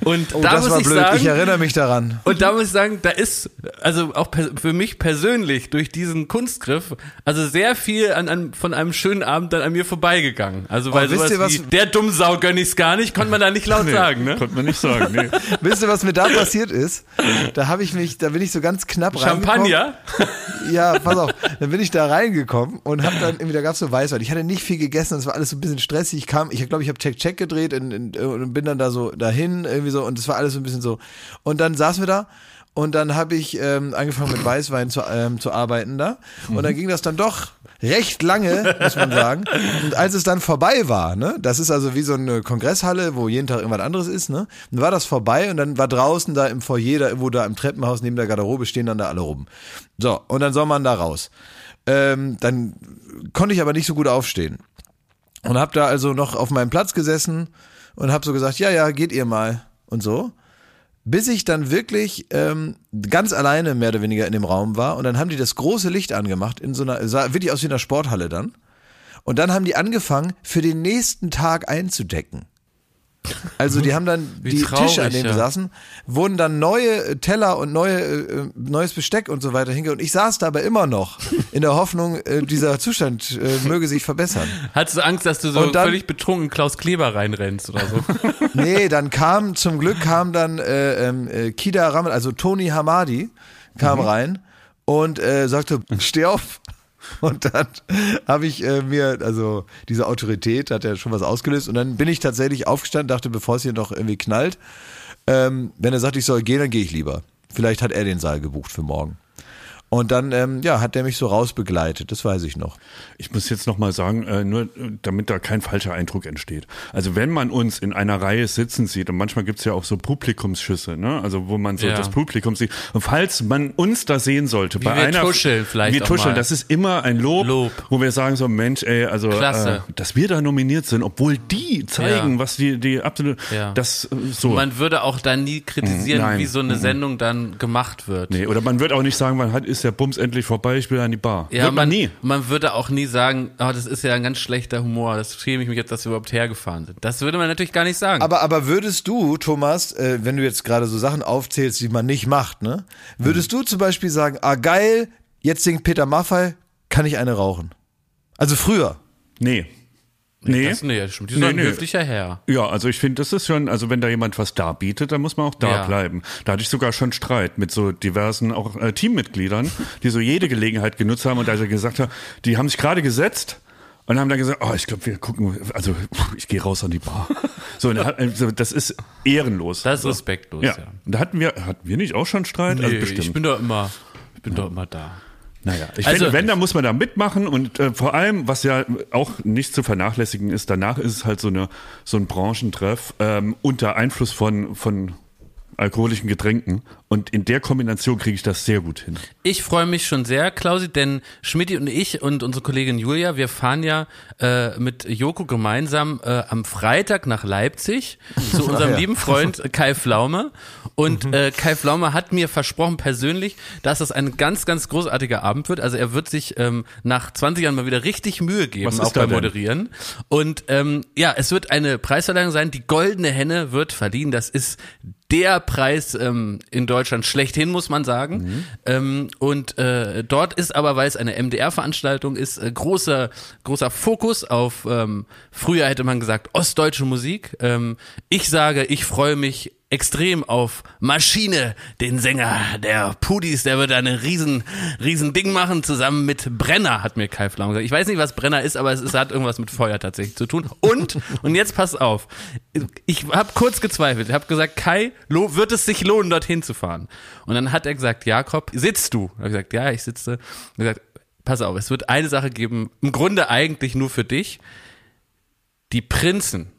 B: und oh, da muss ich blöd. sagen,
A: ich erinnere mich daran.
B: Und da muss ich sagen, da ist also auch für mich persönlich durch diesen Kunstgriff also sehr viel an, an von einem schönen Abend dann an mir vorbeigegangen. Also weil oh, sowas ihr, was, wie, der Dummsau gönn ich's gar nicht, konnte man da nicht laut
C: nee,
B: sagen, ne?
C: Konnte man nicht sagen, nee.
A: Wisst ihr, was mir da passiert ist? Da habe ich mich, da bin ich so ganz knapp
B: Champagner?
A: Ja, pass auf. Dann bin ich da reingekommen und habe dann irgendwie, da gab's so Weißwein. Ich hatte nicht viel gegessen, es war alles so ein bisschen stressig. Ich kam, ich glaube, ich habe Check Check gedreht und, und, und bin dann da so dahin, irgendwie so, und es war alles so ein bisschen so. Und dann saßen wir da und dann habe ich ähm, angefangen mit Weißwein zu, ähm, zu arbeiten da. Und dann ging das dann doch recht lange, muss man sagen. Und als es dann vorbei war, ne, das ist also wie so eine Kongresshalle, wo jeden Tag irgendwas anderes ist, ne, dann war das vorbei und dann war draußen da im Foyer, da, wo da im Treppenhaus neben der Garderobe stehen dann da alle rum. So, und dann soll man da raus. Ähm, dann konnte ich aber nicht so gut aufstehen. Und habe da also noch auf meinem Platz gesessen und habe so gesagt, ja, ja, geht ihr mal und so. Bis ich dann wirklich ähm, ganz alleine mehr oder weniger in dem Raum war und dann haben die das große Licht angemacht in so einer, sah wirklich aus wie einer Sporthalle dann. Und dann haben die angefangen, für den nächsten Tag einzudecken. Also die haben dann Wie die traurig, Tische, an denen ja. wir saßen, wurden dann neue Teller und neue, äh, neues Besteck und so weiter hinge. Und ich saß dabei immer noch in der Hoffnung, äh, dieser Zustand äh, möge sich verbessern.
B: Hattest du Angst, dass du so dann, völlig betrunken Klaus Kleber reinrennst oder so?
A: nee, dann kam, zum Glück kam dann äh, ähm, äh, Kida Ramal, also Tony Hamadi kam mhm. rein und äh, sagte, steh auf. Und dann habe ich äh, mir, also diese Autorität hat ja schon was ausgelöst. Und dann bin ich tatsächlich aufgestanden, dachte, bevor es hier noch irgendwie knallt, ähm, wenn er sagt, ich soll gehen, dann gehe ich lieber. Vielleicht hat er den Saal gebucht für morgen. Und dann, ähm, ja, hat der mich so rausbegleitet, das weiß ich noch.
C: Ich muss jetzt nochmal sagen, äh, nur äh, damit da kein falscher Eindruck entsteht. Also wenn man uns in einer Reihe sitzen sieht, und manchmal gibt's ja auch so Publikumsschüsse, ne? also wo man so ja. das Publikum sieht. Und falls man uns da sehen sollte,
B: Wie bei wir einer... Tuscheln vielleicht
C: Wir tuscheln, das ist immer ein Lob,
B: Lob,
C: wo wir sagen so, Mensch, ey, also, äh, dass wir da nominiert sind, obwohl die zeigen, ja. was die, die absolute, ja. das äh, so.
B: Man würde auch da nie kritisieren, Nein. wie so eine Sendung dann gemacht wird.
C: Nee, oder man wird auch nicht sagen, wann hat, ist der Bums endlich vorbei, ich will an die Bar.
B: Ja, man, man, nie. Man würde auch nie sagen, oh, das ist ja ein ganz schlechter Humor, das schäme ich mich jetzt, dass wir überhaupt hergefahren sind. Das würde man natürlich gar nicht sagen.
A: Aber, aber würdest du, Thomas, äh, wenn du jetzt gerade so Sachen aufzählst, die man nicht macht, ne? Würdest hm. du zum Beispiel sagen, ah geil, jetzt singt Peter Maffay, kann ich eine rauchen? Also früher.
C: Nee.
B: Nee, das, nee, stimmt. Die nee, ein nee. höflicher Herr.
C: Ja, also ich finde, das ist schon, also wenn da jemand was darbietet, dann muss man auch da ja. bleiben. Da hatte ich sogar schon Streit mit so diversen auch äh, Teammitgliedern, die so jede Gelegenheit genutzt haben und da ich gesagt habe, die haben sich gerade gesetzt und haben dann gesagt, oh, ich glaube, wir gucken, also ich gehe raus an die Bar. So, also, das ist ehrenlos.
B: Das ist respektlos, ja. ja.
C: Und da hatten wir, hatten wir nicht auch schon Streit?
B: Nee, also bestimmt. ich bin doch immer, ich bin ja. doch immer da.
C: Naja, ich also, finde, wenn, dann muss man da mitmachen und äh, vor allem, was ja auch nicht zu vernachlässigen ist, danach ist es halt so, eine, so ein Branchentreff ähm, unter Einfluss von, von alkoholischen Getränken. Und in der Kombination kriege ich das sehr gut hin.
B: Ich freue mich schon sehr, Klausi, denn Schmidt und ich und unsere Kollegin Julia, wir fahren ja äh, mit Joko gemeinsam äh, am Freitag nach Leipzig zu unserem ja. lieben Freund Kai Flaume. Und mhm. äh, Kai Flaume hat mir versprochen persönlich, dass das ein ganz, ganz großartiger Abend wird. Also er wird sich ähm, nach 20 Jahren mal wieder richtig Mühe geben, Was auch beim Moderieren. Und ähm, ja, es wird eine Preisverleihung sein. Die goldene Henne wird verliehen. Das ist der Preis ähm, in Deutschland schlechthin, muss man sagen. Mhm. Ähm, und äh, dort ist aber, weil es eine MDR-Veranstaltung ist, äh, großer, großer Fokus auf, ähm, früher hätte man gesagt, ostdeutsche Musik. Ähm, ich sage, ich freue mich extrem auf Maschine, den Sänger der Pudis, der wird eine riesen, riesen Ding machen, zusammen mit Brenner, hat mir Kai Flaum gesagt. Ich weiß nicht, was Brenner ist, aber es, ist, hat irgendwas mit Feuer tatsächlich zu tun. Und, und jetzt pass auf, ich habe kurz gezweifelt, ich habe gesagt, Kai, wird es sich lohnen, dorthin zu fahren? Und dann hat er gesagt, Jakob, sitzt du? Ich habe gesagt, ja, ich sitze. Er hat gesagt, pass auf, es wird eine Sache geben, im Grunde eigentlich nur für dich. Die Prinzen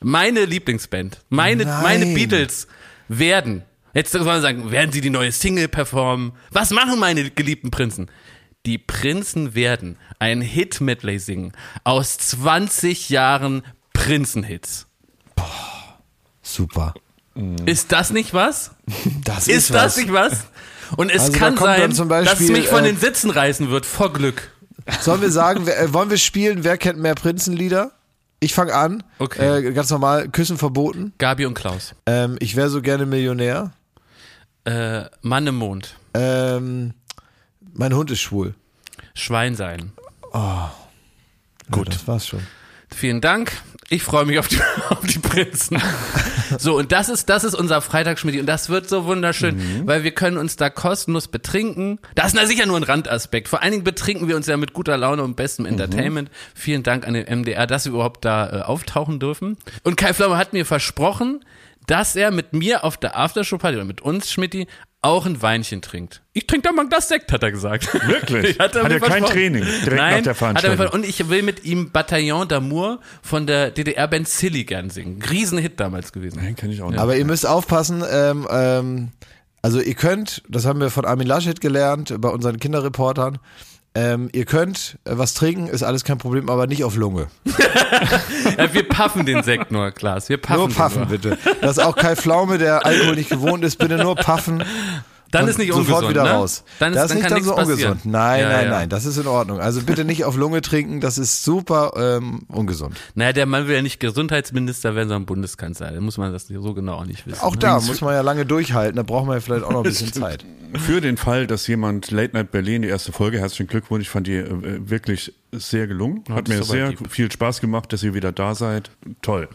B: meine Lieblingsband, meine, meine Beatles werden, jetzt soll man sagen, werden sie die neue Single performen? Was machen meine geliebten Prinzen? Die Prinzen werden ein Hit-Medley singen aus 20 Jahren Prinzenhits.
A: Boah, super.
B: Ist das nicht was?
A: Das
B: ist, ist das was. nicht was? Und es also kann da sein, Beispiel, dass es mich von äh, den Sitzen reißen wird, vor Glück.
A: Sollen wir sagen, äh, wollen wir spielen, wer kennt mehr Prinzenlieder? Ich fange an.
B: Okay.
A: Äh, ganz normal, Küssen verboten.
B: Gabi und Klaus.
A: Ähm, ich wäre so gerne Millionär.
B: Äh, Mann im Mond.
A: Ähm, mein Hund ist schwul.
B: Schwein sein.
A: Oh. Gut. Ja, das war's schon.
B: Vielen Dank. Ich freue mich auf die, auf die Prinzen. So, und das ist, das ist unser Freitagsschmiedi. Und das wird so wunderschön, mhm. weil wir können uns da kostenlos betrinken. Das ist sicher nur ein Randaspekt. Vor allen Dingen betrinken wir uns ja mit guter Laune und bestem mhm. Entertainment. Vielen Dank an den MDR, dass wir überhaupt da äh, auftauchen dürfen. Und Kai Flaume hat mir versprochen, dass er mit mir auf der Aftershow-Party oder mit uns, Schmidti, auch ein Weinchen trinkt. Ich trinke da mal ein Glas Sekt, hat er gesagt.
C: Wirklich? hat er, hat er kein Training direkt
B: Nein,
C: nach der Veranstaltung?
B: Hat er und ich will mit ihm Bataillon d'Amour von der DDR-Band Silly gern singen. Riesenhit damals gewesen.
C: Nein, kenne ich auch nicht.
A: Aber ihr müsst aufpassen, ähm, ähm, also ihr könnt, das haben wir von Armin Laschet gelernt, bei unseren Kinderreportern, ähm, ihr könnt äh, was trinken, ist alles kein Problem, aber nicht auf Lunge.
B: ja, wir paffen den Sekt nur, Klaas. Wir paffen
A: nur paffen, nur. bitte. Das ist auch Kai Pflaume, der Alkohol nicht gewohnt ist, bitte nur paffen.
B: Dann ist nicht
A: ungesund. Sofort wieder
B: ne?
A: raus.
B: Dann ist,
A: das ist
B: dann
A: nicht dann so
B: passieren.
A: ungesund. Nein, ja, nein, ja. nein, das ist in Ordnung. Also bitte nicht auf Lunge trinken, das ist super ähm, ungesund.
B: Naja, der Mann will ja nicht Gesundheitsminister werden, sondern Bundeskanzler. Da muss man das so genau auch nicht wissen.
A: Auch ne? da muss man ja lange durchhalten, da braucht man ja vielleicht auch noch ein bisschen Zeit.
C: Für den Fall, dass jemand Late Night Berlin, die erste Folge, herzlichen Glückwunsch, ich fand die äh, wirklich sehr gelungen. Hat mir sehr lieb. viel Spaß gemacht, dass ihr wieder da seid. Toll.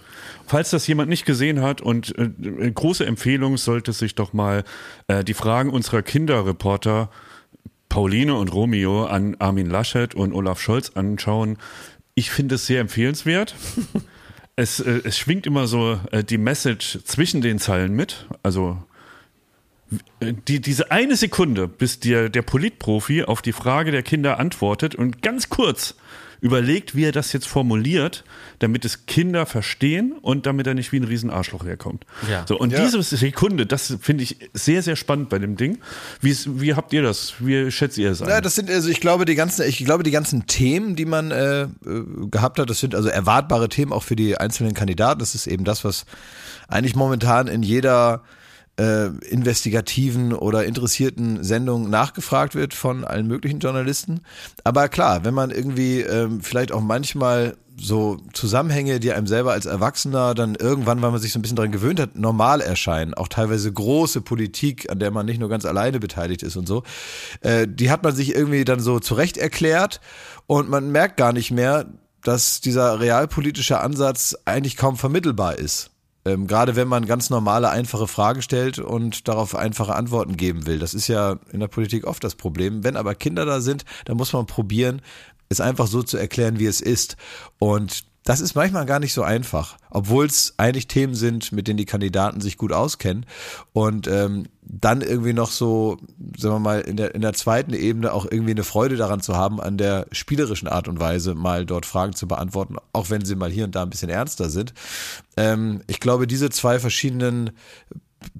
C: Falls das jemand nicht gesehen hat und äh, große Empfehlung, sollte sich doch mal äh, die Fragen unserer Kinderreporter Pauline und Romeo an Armin Laschet und Olaf Scholz anschauen. Ich finde es sehr empfehlenswert. es, äh, es schwingt immer so äh, die Message zwischen den Zeilen mit. Also die, diese eine Sekunde, bis der, der Politprofi auf die Frage der Kinder antwortet und ganz kurz überlegt, wie er das jetzt formuliert, damit es Kinder verstehen und damit er nicht wie ein Riesenarschloch herkommt. Ja. So, und ja. diese Sekunde, das finde ich sehr, sehr spannend bei dem Ding. Wie, wie habt ihr das? Wie schätzt ihr es
A: ein? Ja, das sind, also ich glaube, die ganzen, ich glaube, die ganzen Themen, die man äh, äh, gehabt hat, das sind also erwartbare Themen auch für die einzelnen Kandidaten. Das ist eben das, was eigentlich momentan in jeder äh, investigativen oder interessierten Sendungen nachgefragt wird von allen möglichen Journalisten. Aber klar, wenn man irgendwie ähm, vielleicht auch manchmal so Zusammenhänge, die einem selber als Erwachsener dann irgendwann, weil man sich so ein bisschen daran gewöhnt hat, normal erscheinen, auch teilweise große Politik, an der man nicht nur ganz alleine beteiligt ist und so, äh, die hat man sich irgendwie dann so zurecht erklärt und man merkt gar nicht mehr, dass dieser realpolitische Ansatz eigentlich kaum vermittelbar ist. Ähm, gerade wenn man ganz normale, einfache Fragen stellt und darauf einfache Antworten geben will. Das ist ja in der Politik oft das Problem. Wenn aber Kinder da sind, dann muss man probieren, es einfach so zu erklären, wie es ist. Und das ist manchmal gar nicht so einfach, obwohl es eigentlich Themen sind, mit denen die Kandidaten sich gut auskennen. Und ähm, dann irgendwie noch so, sagen wir mal, in der, in der zweiten Ebene auch irgendwie eine Freude daran zu haben, an der spielerischen Art und Weise mal dort Fragen zu beantworten, auch wenn sie mal hier und da ein bisschen ernster sind. Ähm, ich glaube, diese zwei verschiedenen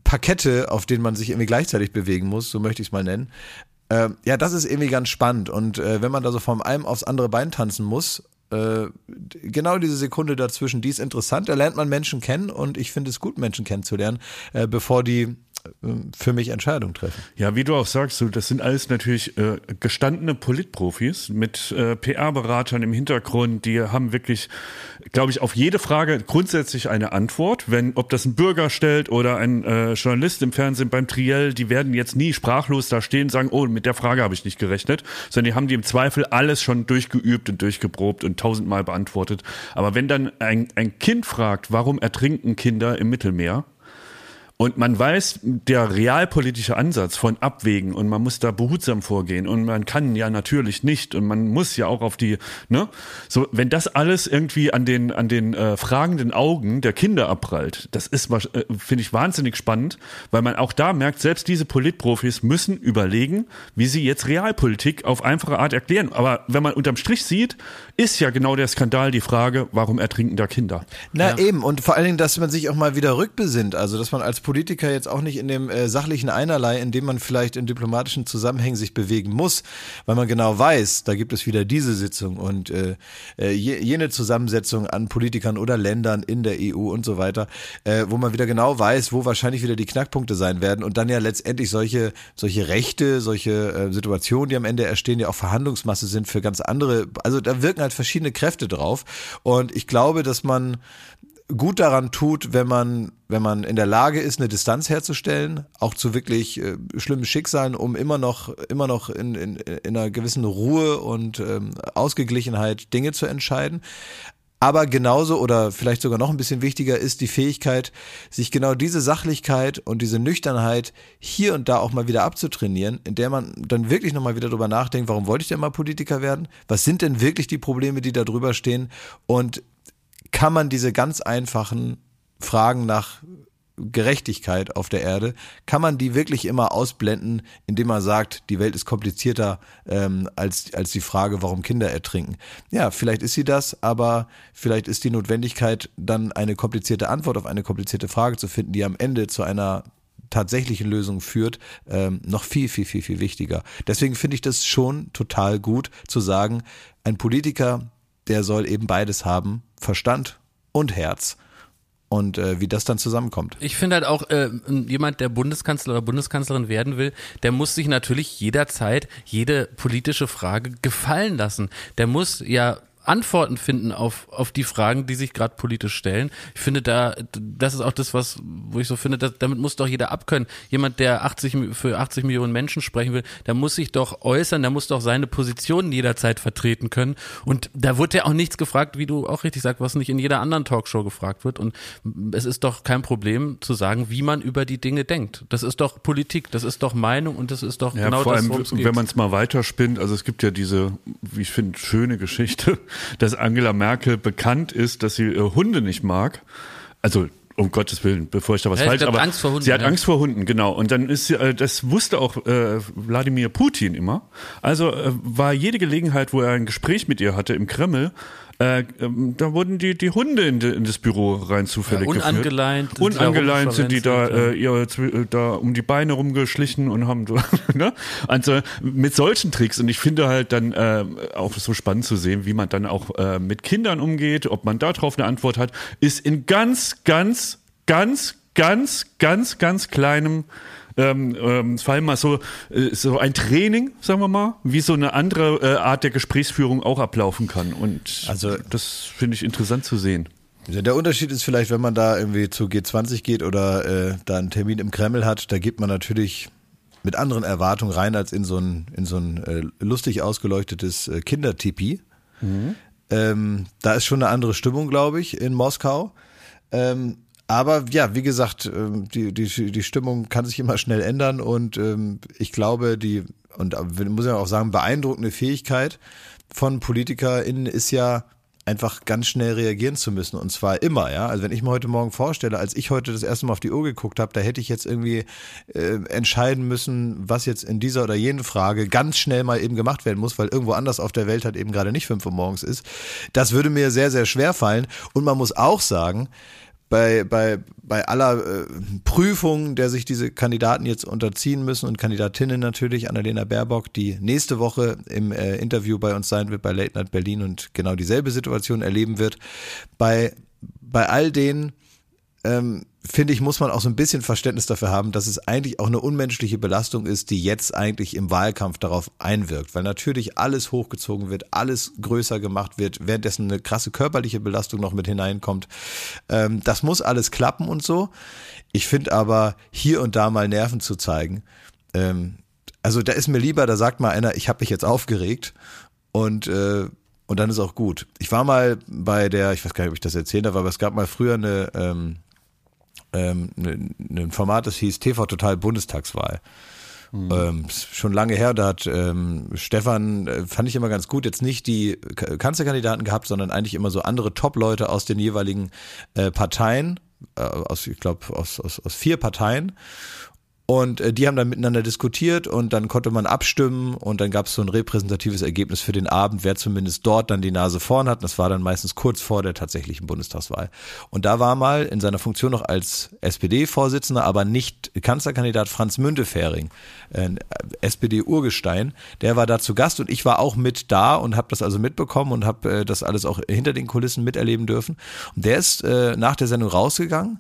A: Pakette, auf denen man sich irgendwie gleichzeitig bewegen muss, so möchte ich es mal nennen, äh, ja, das ist irgendwie ganz spannend. Und äh, wenn man da so vom einem aufs andere Bein tanzen muss, äh, genau diese Sekunde dazwischen, die ist interessant. Da lernt man Menschen kennen und ich finde es gut, Menschen kennenzulernen, äh, bevor die für mich Entscheidungen treffen.
C: Ja, wie du auch sagst, das sind alles natürlich äh, gestandene Politprofis mit äh, PR-Beratern im Hintergrund, die haben wirklich, glaube ich, auf jede Frage grundsätzlich eine Antwort. Wenn, ob das ein Bürger stellt oder ein äh, Journalist im Fernsehen beim Triell, die werden jetzt nie sprachlos da stehen und sagen, oh, mit der Frage habe ich nicht gerechnet, sondern die haben die im Zweifel alles schon durchgeübt und durchgeprobt und tausendmal beantwortet. Aber wenn dann ein, ein Kind fragt, warum ertrinken Kinder im Mittelmeer, und man weiß, der realpolitische Ansatz von Abwägen und man muss da behutsam vorgehen und man kann ja natürlich nicht und man muss ja auch auf die, ne? So, wenn das alles irgendwie an den, an den äh, fragenden Augen der Kinder abprallt, das ist, äh, finde ich wahnsinnig spannend, weil man auch da merkt, selbst diese Politprofis müssen überlegen, wie sie jetzt Realpolitik auf einfache Art erklären. Aber wenn man unterm Strich sieht, ist ja genau der Skandal die Frage, warum ertrinken da Kinder?
A: Na ja. eben, und vor allen Dingen, dass man sich auch mal wieder rückbesinnt, also dass man als Politprofis Politiker jetzt auch nicht in dem äh, sachlichen Einerlei, in dem man vielleicht in diplomatischen Zusammenhängen sich bewegen muss, weil man genau weiß, da gibt es wieder diese Sitzung und äh, äh jene Zusammensetzung an Politikern oder Ländern in der EU und so weiter, äh, wo man wieder genau weiß, wo wahrscheinlich wieder die Knackpunkte sein werden und dann ja letztendlich solche, solche Rechte, solche äh, Situationen, die am Ende erstehen, ja auch Verhandlungsmasse sind für ganz andere, also da wirken halt verschiedene Kräfte drauf und ich glaube, dass man gut daran tut, wenn man, wenn man in der Lage ist, eine Distanz herzustellen, auch zu wirklich äh, schlimmen Schicksalen, um immer noch, immer noch in, in, in einer gewissen Ruhe und ähm, Ausgeglichenheit Dinge zu entscheiden. Aber genauso oder vielleicht sogar noch ein bisschen wichtiger ist die Fähigkeit, sich genau diese Sachlichkeit und diese Nüchternheit hier und da auch mal wieder abzutrainieren, in der man dann wirklich nochmal wieder drüber nachdenkt, warum wollte ich denn mal Politiker werden? Was sind denn wirklich die Probleme, die da drüber stehen? Und kann man diese ganz einfachen Fragen nach Gerechtigkeit auf der Erde, kann man die wirklich immer ausblenden, indem man sagt, die Welt ist komplizierter ähm, als, als die Frage, warum Kinder ertrinken. Ja, vielleicht ist sie das, aber vielleicht ist die Notwendigkeit, dann eine komplizierte Antwort auf eine komplizierte Frage zu finden, die am Ende zu einer tatsächlichen Lösung führt, ähm, noch viel, viel, viel, viel wichtiger. Deswegen finde ich das schon total gut zu sagen, ein Politiker, der soll eben beides haben, Verstand und Herz. Und äh, wie das dann zusammenkommt.
B: Ich finde halt auch, äh, jemand, der Bundeskanzler oder Bundeskanzlerin werden will, der muss sich natürlich jederzeit jede politische Frage gefallen lassen. Der muss ja Antworten finden auf, auf die Fragen, die sich gerade politisch stellen. Ich finde da, das ist auch das, was, wo ich so finde, dass, damit muss doch jeder abkönnen. Jemand, der 80, für 80 Millionen Menschen sprechen will, der muss sich doch äußern, der muss doch seine Position jederzeit vertreten können. Und da wurde ja auch nichts gefragt, wie du auch richtig sagst, was nicht in jeder anderen Talkshow gefragt wird. Und es ist doch kein Problem zu sagen, wie man über die Dinge denkt. Das ist doch Politik, das ist doch Meinung und das ist doch ja, genau
C: vor
B: das,
C: allem, wenn man es mal weiterspinnt, also es gibt ja diese, wie ich finde, schöne Geschichte dass Angela Merkel bekannt ist, dass sie äh, Hunde nicht mag. Also um Gottes Willen, bevor ich da was ja, falsch, aber
B: Angst vor Hunden,
C: sie hat ja. Angst vor Hunden, genau. Und dann ist sie, äh, das wusste auch äh, Wladimir Putin immer. Also äh, war jede Gelegenheit, wo er ein Gespräch mit ihr hatte im Kreml, äh, ähm, da wurden die, die Hunde in, de, in das Büro rein zufällig ja,
B: unangeleint
C: geführt. Unangeleint sind die da, äh, ihr, äh, da um die Beine rumgeschlichen und haben ne? also mit solchen Tricks. Und ich finde halt dann äh, auch so spannend zu sehen, wie man dann auch äh, mit Kindern umgeht, ob man darauf eine Antwort hat, ist in ganz, ganz, ganz, ganz, ganz, ganz kleinem ähm, ähm, vor allem mal so, äh, so ein Training, sagen wir mal, wie so eine andere äh, Art der Gesprächsführung auch ablaufen kann. Und also, das finde ich interessant zu sehen.
A: Der Unterschied ist vielleicht, wenn man da irgendwie zu G20 geht oder äh, da einen Termin im Kreml hat, da geht man natürlich mit anderen Erwartungen rein als in so ein, in so ein äh, lustig ausgeleuchtetes äh, Kindertipi. Mhm. Ähm, da ist schon eine andere Stimmung, glaube ich, in Moskau. Ähm, aber ja, wie gesagt, ähm, die, die, die Stimmung kann sich immer schnell ändern und ähm, ich glaube, die, und muss ja auch sagen, beeindruckende Fähigkeit von PolitikerInnen ist ja, einfach ganz schnell reagieren zu müssen und zwar immer, ja. Also wenn ich mir heute Morgen vorstelle, als ich heute das erste Mal auf die Uhr geguckt habe, da hätte ich jetzt irgendwie äh, entscheiden müssen, was jetzt in dieser oder jenen Frage ganz schnell mal eben gemacht werden muss, weil irgendwo anders auf der Welt halt eben gerade nicht fünf Uhr morgens ist. Das würde mir sehr, sehr schwer fallen und man muss auch sagen, bei, bei, bei aller äh, Prüfung, der sich diese Kandidaten jetzt unterziehen müssen und Kandidatinnen natürlich, Annalena Baerbock, die nächste Woche im äh, Interview bei uns sein wird bei Late Night Berlin und genau dieselbe Situation erleben wird. Bei, bei all denen ähm, finde ich, muss man auch so ein bisschen Verständnis dafür haben, dass es eigentlich auch eine unmenschliche Belastung ist, die jetzt eigentlich im Wahlkampf darauf einwirkt, weil natürlich alles hochgezogen wird, alles größer gemacht wird, währenddessen eine krasse körperliche Belastung noch mit hineinkommt. Ähm, das muss alles klappen und so. Ich finde aber hier und da mal Nerven zu zeigen. Ähm, also da ist mir lieber, da sagt mal einer, ich habe mich jetzt aufgeregt und äh, und dann ist auch gut. Ich war mal bei der, ich weiß gar nicht, ob ich das erzählt habe, aber es gab mal früher eine ähm, ähm, ne, ne, ein Format, das hieß TV Total Bundestagswahl. Mhm. Ähm, schon lange her, da hat ähm, Stefan, äh, fand ich immer ganz gut, jetzt nicht die Kanzlerkandidaten gehabt, sondern eigentlich immer so andere Top-Leute aus den jeweiligen äh, Parteien, äh, aus, ich glaube, aus, aus, aus vier Parteien. Und äh, die haben dann miteinander diskutiert und dann konnte man abstimmen und dann gab es so ein repräsentatives Ergebnis für den Abend, wer zumindest dort dann die Nase vorn hat. Das war dann meistens kurz vor der tatsächlichen Bundestagswahl. Und da war mal in seiner Funktion noch als SPD-Vorsitzender, aber nicht Kanzlerkandidat Franz Müntefering, äh, SPD-Urgestein, der war da zu Gast und ich war auch mit da und habe das also mitbekommen und habe äh, das alles auch hinter den Kulissen miterleben dürfen. Und der ist äh, nach der Sendung rausgegangen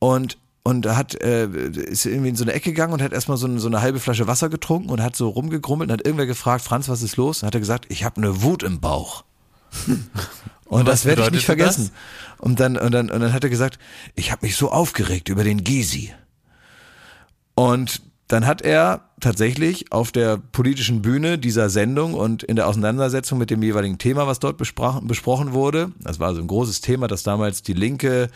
A: und und hat äh, ist irgendwie in so eine Ecke gegangen und hat erstmal so, eine, so eine halbe Flasche Wasser getrunken und hat so rumgegrummelt und hat irgendwer gefragt, Franz, was ist los? Und hat er gesagt, ich habe eine Wut im Bauch. und, das werde ich nicht vergessen. Das? Und dann und dann und dann hat er gesagt, ich habe mich so aufgeregt über den Gysi. Und dann hat er tatsächlich auf der politischen Bühne dieser Sendung und in der Auseinandersetzung mit dem jeweiligen Thema, was dort besprochen wurde, das war so ein großes Thema, das damals die Linke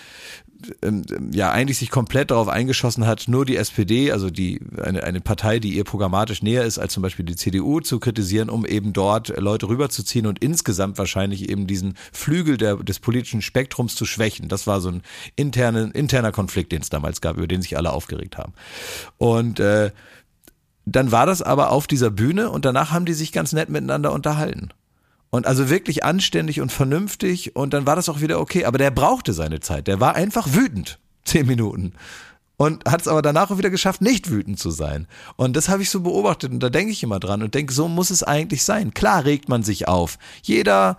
A: ähm, ja eigentlich sich komplett darauf eingeschossen hat, nur die SPD, also die eine, eine Partei, die ihr programmatisch näher ist als zum Beispiel die CDU, zu kritisieren, um eben dort Leute rüberzuziehen und insgesamt wahrscheinlich eben diesen Flügel der, des politischen Spektrums zu schwächen. Das war so ein internen, interner Konflikt, den es damals gab, über den sich alle aufgeregt haben. Und äh, dann war das aber auf dieser Bühne und danach haben die sich ganz nett miteinander unterhalten. Und also wirklich anständig und vernünftig und dann war das auch wieder okay. Aber der brauchte seine Zeit. Der war einfach wütend. Zehn Minuten. Und hat es aber danach auch wieder geschafft, nicht wütend zu sein. Und das habe ich so beobachtet und da denke ich immer dran und denke, so muss es eigentlich sein. Klar regt man sich auf. Jeder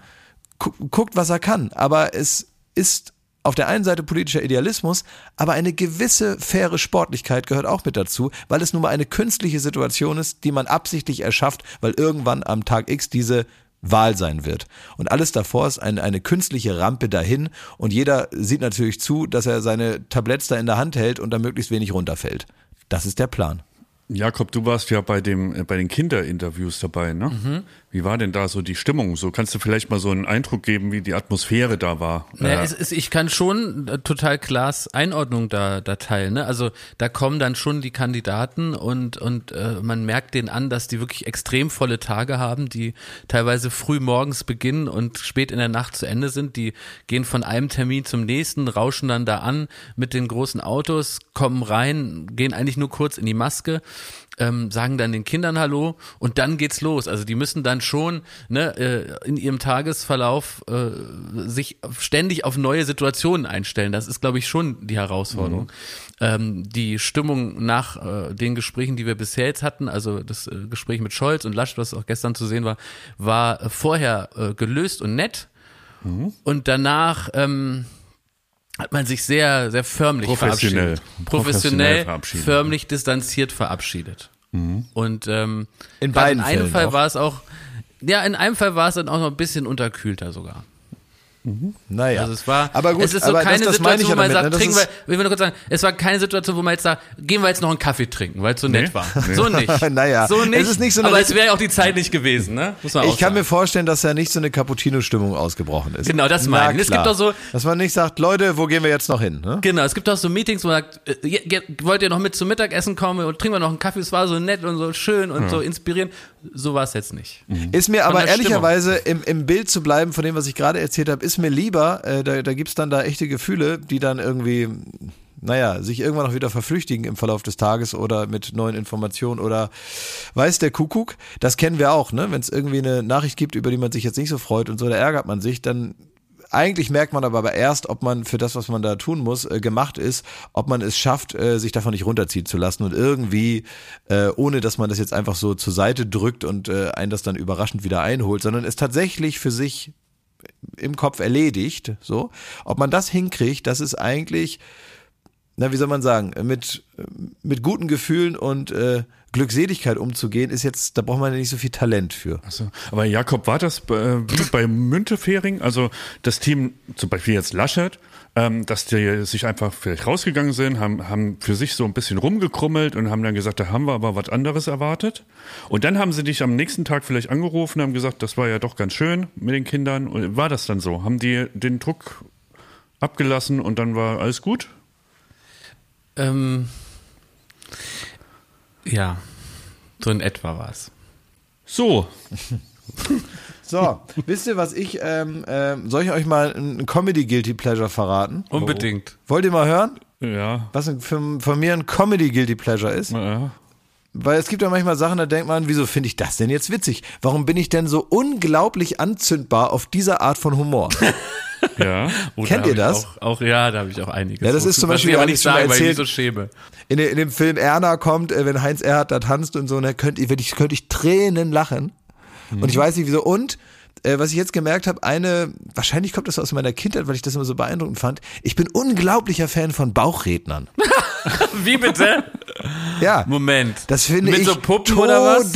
A: gu guckt, was er kann. Aber es ist auf der einen Seite politischer Idealismus, aber eine gewisse faire Sportlichkeit gehört auch mit dazu, weil es nun mal eine künstliche Situation ist, die man absichtlich erschafft, weil irgendwann am Tag X diese Wahl sein wird. Und alles davor ist eine, eine künstliche Rampe dahin und jeder sieht natürlich zu, dass er seine Tabletts da in der Hand hält und da möglichst wenig runterfällt. Das ist der Plan.
C: Jakob, du warst ja bei dem äh, bei den Kinderinterviews dabei, ne? Mhm. Wie war denn da so die Stimmung? So kannst du vielleicht mal so einen Eindruck geben, wie die Atmosphäre da war?
B: Naja, äh, es ist, ich kann schon äh, total Klaas Einordnung da, da teilen. Ne? Also da kommen dann schon die Kandidaten und, und äh, man merkt denen an, dass die wirklich extrem volle Tage haben, die teilweise früh morgens beginnen und spät in der Nacht zu Ende sind. Die gehen von einem Termin zum nächsten, rauschen dann da an mit den großen Autos, kommen rein, gehen eigentlich nur kurz in die Maske ähm, sagen dann den Kindern Hallo und dann geht's los. Also die müssen dann schon ne, äh, in ihrem Tagesverlauf äh, sich ständig auf neue Situationen einstellen. Das ist, glaube ich, schon die Herausforderung. Mhm. Ähm, die Stimmung nach äh, den Gesprächen, die wir bisher jetzt hatten, also das äh, Gespräch mit Scholz und Lasch, was auch gestern zu sehen war, war vorher äh, gelöst und nett. Mhm. Und danach ähm, hat man sich sehr, sehr förmlich
C: professionell,
B: verabschiedet. Professionell, professionell förmlich distanziert verabschiedet. Mhm. Und ähm,
A: in beiden
B: in einem Fall war es auch, ja, in einem Fall war es dann auch noch ein bisschen unterkühlter sogar.
A: Mhm. Naja.
B: Also es war,
A: aber gut,
B: es ist so keine das, das Situation, wo man damit, sagt, ne? trinken wir, ich will nur kurz sagen, es war keine Situation, wo man jetzt sagt, gehen wir jetzt noch einen Kaffee trinken, weil es so nee, nett war. Nee. So nicht.
A: naja.
B: So nicht.
A: Es ist nicht so
B: aber es wäre ja auch die Zeit nicht gewesen, ne?
A: Muss man ich kann sagen. mir vorstellen, dass da nicht so eine Cappuccino-Stimmung ausgebrochen ist.
B: Genau, das meine ich. Es gibt doch so.
A: Dass man nicht sagt, Leute, wo gehen wir jetzt noch hin? Ne?
B: Genau, es gibt auch so Meetings, wo man sagt, äh, wollt ihr noch mit zum Mittagessen kommen und trinken wir noch einen Kaffee? Es war so nett und so schön und hm. so inspirierend. So war es jetzt nicht.
A: Mhm. Ist mir aber ehrlicherweise im, im Bild zu bleiben von dem, was ich gerade erzählt habe, ist mir lieber, äh, da, da gibt es dann da echte Gefühle, die dann irgendwie, naja, sich irgendwann auch wieder verflüchtigen im Verlauf des Tages oder mit neuen Informationen oder weiß der Kuckuck, das kennen wir auch, ne? Wenn es irgendwie eine Nachricht gibt, über die man sich jetzt nicht so freut und so, da ärgert man sich, dann eigentlich merkt man aber erst, ob man für das, was man da tun muss, äh, gemacht ist, ob man es schafft, äh, sich davon nicht runterziehen zu lassen und irgendwie, äh, ohne dass man das jetzt einfach so zur Seite drückt und einen das dann überraschend wieder einholt, sondern es tatsächlich für sich im Kopf erledigt, so. Ob man das hinkriegt, das ist eigentlich, na, wie soll man sagen, mit, mit guten Gefühlen und äh, Glückseligkeit umzugehen, ist jetzt, da braucht man ja nicht so viel Talent für.
C: Also, aber Jakob, war das äh, wie bei Müntefering, also das Team, zum Beispiel jetzt Laschet, ähm, dass die sich einfach vielleicht rausgegangen sind, haben, haben für sich so ein bisschen rumgekrummelt und haben dann gesagt, da haben wir aber was anderes erwartet. Und dann haben sie dich am nächsten Tag vielleicht angerufen, haben gesagt, das war ja doch ganz schön mit den Kindern. Und war das dann so? Haben die den Druck abgelassen und dann war alles gut?
B: Ähm, ja, so in etwa war es.
C: So.
A: So, wisst ihr, was ich, ähm, ähm, soll ich euch mal ein Comedy Guilty Pleasure verraten?
B: Unbedingt.
A: Wollt ihr mal hören?
C: Ja.
A: Was für, von mir ein Comedy Guilty Pleasure ist? Ja. Weil es gibt ja manchmal Sachen, da denkt man, wieso finde ich das denn jetzt witzig? Warum bin ich denn so unglaublich anzündbar auf dieser Art von Humor?
C: Ja.
A: Oh, Kennt ihr das?
B: Auch, auch, ja, da habe ich auch einiges.
A: Ja, das ist zum Beispiel,
B: ich aber nicht sagen, weil ich mich so schäme.
A: In, in, dem Film Erna kommt, äh, wenn Heinz Erhardt da tanzt und so, ne, könnte ich, könnte ich Tränen lachen. Mhm. Und ich weiß nicht wieso. Und äh, was ich jetzt gemerkt habe, eine, wahrscheinlich kommt das aus meiner Kindheit, weil ich das immer so beeindruckend fand. Ich bin unglaublicher Fan von Bauchrednern.
B: Wie bitte?
A: Ja.
B: Moment.
A: Das finde ich
B: so Puppen oder was?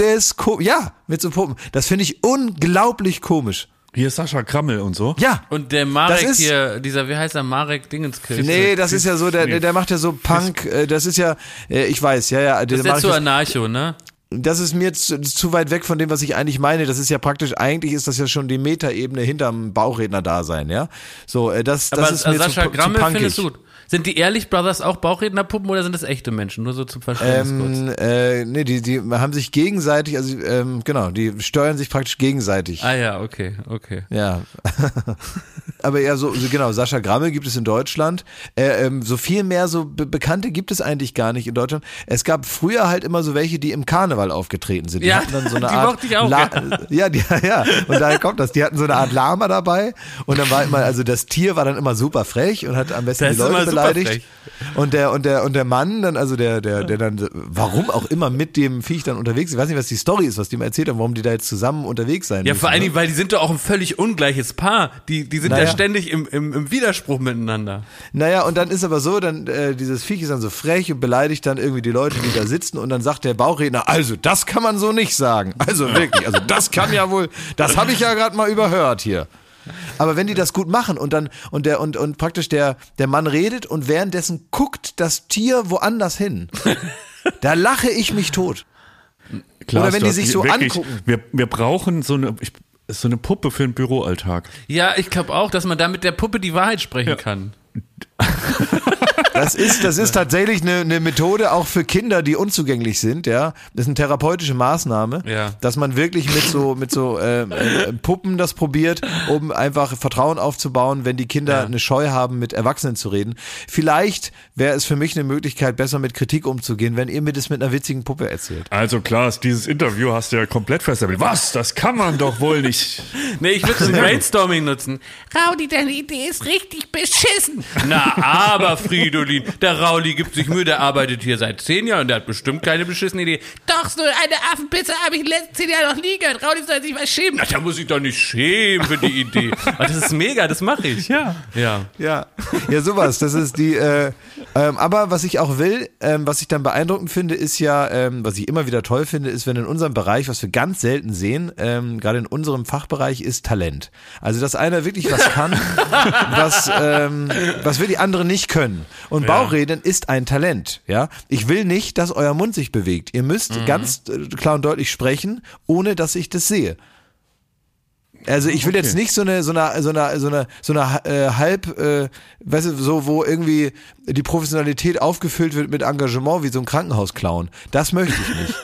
A: Ja, mit so Puppen. Das finde ich unglaublich komisch.
C: Hier ist Sascha Krammel und so.
A: Ja.
B: Und der Marek ist, hier, dieser, wie heißt der, Marek Dingenskirch?
A: Nee, das ist ja so, der, der macht ja so Punk, äh, das ist ja, äh, ich weiß, ja, ja.
B: Das ist ja so Anarcho, ne?
A: das ist mir zu, zu, weit weg von dem, was ich eigentlich meine. Das ist ja praktisch, eigentlich ist das ja schon die Metaebene hinterm Bauchredner-Dasein, ja. So, äh, das, das
B: Aber
A: ist mir
B: Sascha
A: zu,
B: Grammel
A: zu punkig.
B: findest du sind die Ehrlich Brothers auch Bauchrednerpuppen oder sind das echte Menschen? Nur so zum Verständnis
A: ähm, kurz. Äh, nee, die, die haben sich gegenseitig, also ähm, genau, die steuern sich praktisch gegenseitig.
B: Ah ja, okay, okay.
A: Ja. Aber ja, so, so genau, Sascha Grammel gibt es in Deutschland. Äh, ähm, so viel mehr so Be Bekannte gibt es eigentlich gar nicht in Deutschland. Es gab früher halt immer so welche, die im Karneval aufgetreten sind. Die
B: ja,
A: hatten dann so eine
B: die
A: Art.
B: Ich auch,
A: ja, ja, die, ja. Und daher kommt das. Die hatten so eine Art Lama dabei und dann war immer, also das Tier war dann immer super frech und hat am besten das die Leute beleidigt. Und der, und der, und der Mann dann, also der, der, der dann, warum auch immer mit dem Viech dann unterwegs ist. Ich weiß nicht, was die Story ist, was die mir erzählt haben, warum die da jetzt zusammen unterwegs sein
B: Ja,
A: müssen,
B: vor allen ne? Dingen, weil die sind doch auch ein völlig ungleiches Paar. Die, die sind naja. ja ständig im, im, im Widerspruch miteinander.
A: Naja, und dann ist aber so, dann, äh, dieses Viech ist dann so frech und beleidigt dann irgendwie die Leute, die da sitzen und dann sagt der Bauchredner, also das kann man so nicht sagen. Also wirklich, also das kann ja wohl, das habe ich ja gerade mal überhört hier. Aber wenn die das gut machen und dann und der und und praktisch der der Mann redet und währenddessen guckt das Tier woanders hin. Da lache ich mich tot.
C: Klaas, Oder wenn die sich so wirklich, angucken. Wir, wir brauchen so eine, ich, so eine Puppe für den Büroalltag.
B: Ja, ich glaube auch, dass man da mit der Puppe die Wahrheit sprechen ja. kann.
A: Das ist, das ist tatsächlich eine, eine Methode auch für Kinder, die unzugänglich sind, ja. Das ist eine therapeutische Maßnahme, ja. dass man wirklich mit so, mit so äh, äh, Puppen das probiert, um einfach Vertrauen aufzubauen, wenn die Kinder ja. eine Scheu haben, mit Erwachsenen zu reden. Vielleicht wäre es für mich eine Möglichkeit, besser mit Kritik umzugehen, wenn ihr mir das mit einer witzigen Puppe erzählt.
C: Also Klaas, dieses Interview hast du ja komplett festgestellt. Was? Das kann man doch wohl nicht.
B: nee, ich würde ein Brainstorming nutzen. Raudi, deine Idee ist richtig beschissen. Na, aber Fridolin, der Rauli gibt sich Mühe, der arbeitet hier seit zehn Jahren und der hat bestimmt keine beschissene Idee. Doch, so eine Affenpizza habe ich in den letzten zehn Jahren noch nie gehört. Rauli soll sich was schämen. Na, da muss ich doch nicht schämen für die Idee. Aber das ist mega, das mache ich.
A: Ja. Ja. Ja. Ja, sowas. Das ist die, äh, ähm, aber was ich auch will, ähm, was ich dann beeindruckend finde, ist ja, ähm, was ich immer wieder toll finde, ist, wenn in unserem Bereich, was wir ganz selten sehen, ähm, gerade in unserem Fachbereich, ist Talent. Also, dass einer wirklich was kann, was, ähm, was wir die anderen nicht können. Und ja. Bauchreden ist ein Talent, ja. Ich will nicht, dass euer Mund sich bewegt. Ihr müsst mhm. ganz äh, klar und deutlich sprechen, ohne dass ich das sehe. Also ich will okay. jetzt nicht so eine so eine so eine so eine so eine äh, halb äh, weißt du so wo irgendwie die Professionalität aufgefüllt wird mit Engagement wie so ein Krankenhausclown. Das möchte ich nicht.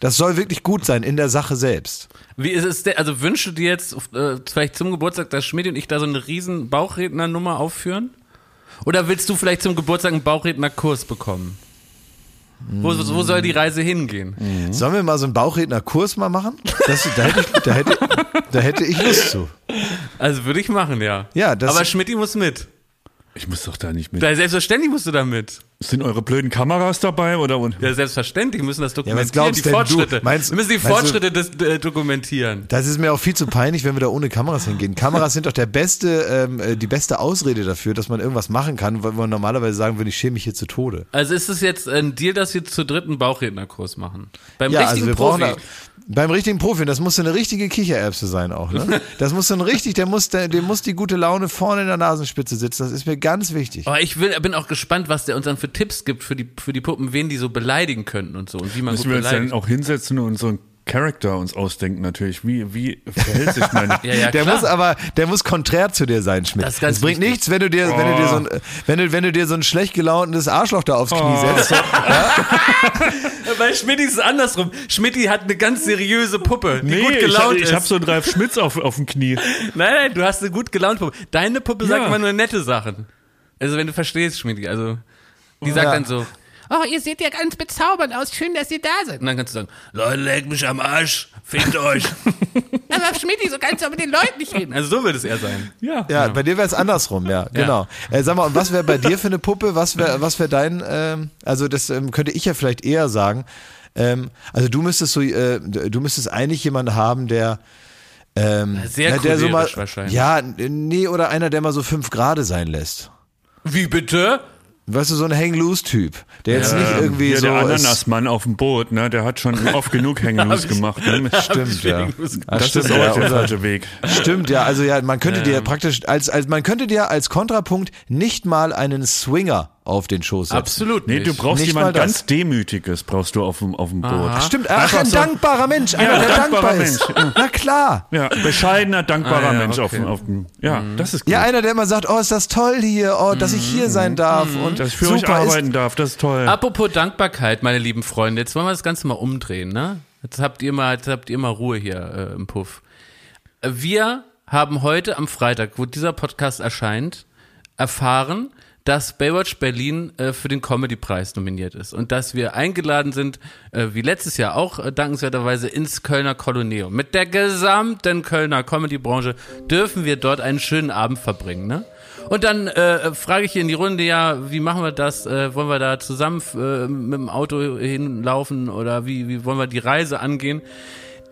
A: Das soll wirklich gut sein in der Sache selbst.
B: Wie ist es denn, also wünschst du dir jetzt äh, vielleicht zum Geburtstag, dass Schmidt und ich da so eine riesen Bauchrednernummer aufführen? Oder willst du vielleicht zum Geburtstag einen Bauchrednerkurs bekommen? Wo, wo soll die Reise hingehen?
A: Mhm. Sollen wir mal so einen Bauchrednerkurs mal machen? Das, da, hätte ich, da, hätte, da hätte ich Lust zu.
B: Also würde ich machen, ja.
A: Ja, das
B: Aber Schmidt muss mit.
C: Ich muss doch da nicht mit.
B: Da, selbstverständlich musst du da mit.
C: Sind eure blöden Kameras dabei oder?
B: Ja, selbstverständlich müssen das dokumentieren. Ja, was die Fortschritte. Du? Meinst, wir müssen die Fortschritte du, des, äh, dokumentieren.
A: Das ist mir auch viel zu peinlich, wenn wir da ohne Kameras hingehen. Kameras sind doch der beste, ähm, äh, die beste Ausrede dafür, dass man irgendwas machen kann, weil man normalerweise sagen würde, ich schäme mich hier zu Tode.
B: Also ist es jetzt ein Deal, dass wir zu dritten Bauchrednerkurs machen? Beim ja, richtigen also wir Profi.
A: Brauchen da, beim richtigen Profi, das muss so eine richtige Kichererbse sein auch, ne? Das muss so ein richtig, der muss, der, dem muss die gute Laune vorne in der Nasenspitze sitzen. Das ist mir ganz wichtig.
B: Aber ich will, bin auch gespannt, was der uns dann für Tipps gibt für die, für die Puppen, wen die so beleidigen könnten und so und wie man
C: Müssen gut wir beleidigt. uns dann auch hinsetzen und so ein Charakter uns ausdenken natürlich. Wie, wie verhält sich meine.
A: ja, ja, der muss aber, der muss konträr zu dir sein, Schmidt. Das, das bringt wichtig. nichts, wenn du dir, oh. wenn du dir so ein, wenn du, wenn du dir so ein schlecht gelauntes Arschloch da aufs Knie oh. setzt. ja?
B: Bei Schmidt ist es andersrum. Schmidt hat eine ganz seriöse Puppe, die nee, gut gelaunt
C: ich,
B: ist.
C: Ich habe so einen Ralf Schmitz auf, auf dem Knie.
B: Nein, nein, du hast eine gut gelaunte Puppe. Deine Puppe ja. sagt immer nur nette Sachen. Also wenn du verstehst, Schmidt, also die sagt dann so, oh, ihr seht ja ganz bezaubernd aus, schön, dass ihr da seid. Und dann kannst du sagen, Leute, leg mich am Arsch, fickt euch. Aber Schmidti, so kannst du auch mit den Leuten nicht reden. Also so würde es eher sein.
A: Ja, ja, bei dir wäre es andersrum, ja, genau. Ja. Äh, sag mal, und was wäre bei dir für eine Puppe, was wäre was wär dein, ähm, also das ähm, könnte ich ja vielleicht eher sagen, ähm, also du müsstest so, äh, du müsstest eigentlich jemanden haben, der ähm,
B: sehr na, der so mal, wahrscheinlich.
A: Ja, nee, oder einer, der mal so fünf Grade sein lässt.
B: Wie bitte?
A: Weißt du, so ein Hang-Loose-Typ, der jetzt nicht irgendwie
C: ja,
A: so.
C: Der Ananasmann auf dem Boot, ne, der hat schon oft genug Hang-Loose gemacht. Ne?
A: Stimmt, ja.
C: Das stimmt, ist auch der falsche Weg.
A: Stimmt, ja. Also ja, man könnte dir praktisch als, als man könnte dir als Kontrapunkt nicht mal einen Swinger auf den Schoß setzen.
B: Absolut
C: nicht. Nee, du brauchst nicht jemand ganz Demütiges, brauchst du auf dem, auf dem Boot. Aha.
A: Stimmt, ach, ein so, dankbarer Mensch, einer, ja, der dankbar ist. Mensch. Na klar.
C: Ja, bescheidener, dankbarer ah, ja, Mensch okay. auf, auf dem, ja, mhm. das ist gut.
A: Ja, einer, der immer sagt, oh, ist das toll hier, oh, dass ich hier sein darf mhm. und
C: dass ich für euch arbeiten darf, das ist toll.
B: Apropos Dankbarkeit, meine lieben Freunde, jetzt wollen wir das Ganze mal umdrehen, ne? Jetzt habt ihr mal, jetzt habt ihr mal Ruhe hier äh, im Puff. Wir haben heute am Freitag, wo dieser Podcast erscheint, erfahren, dass Baywatch Berlin äh, für den Comedy-Preis nominiert ist und dass wir eingeladen sind, äh, wie letztes Jahr auch äh, dankenswerterweise ins Kölner Koloneum. Mit der gesamten Kölner Comedy-Branche dürfen wir dort einen schönen Abend verbringen. Ne? Und dann äh, frage ich hier in die Runde, ja, wie machen wir das? Äh, wollen wir da zusammen äh, mit dem Auto hinlaufen oder wie, wie wollen wir die Reise angehen?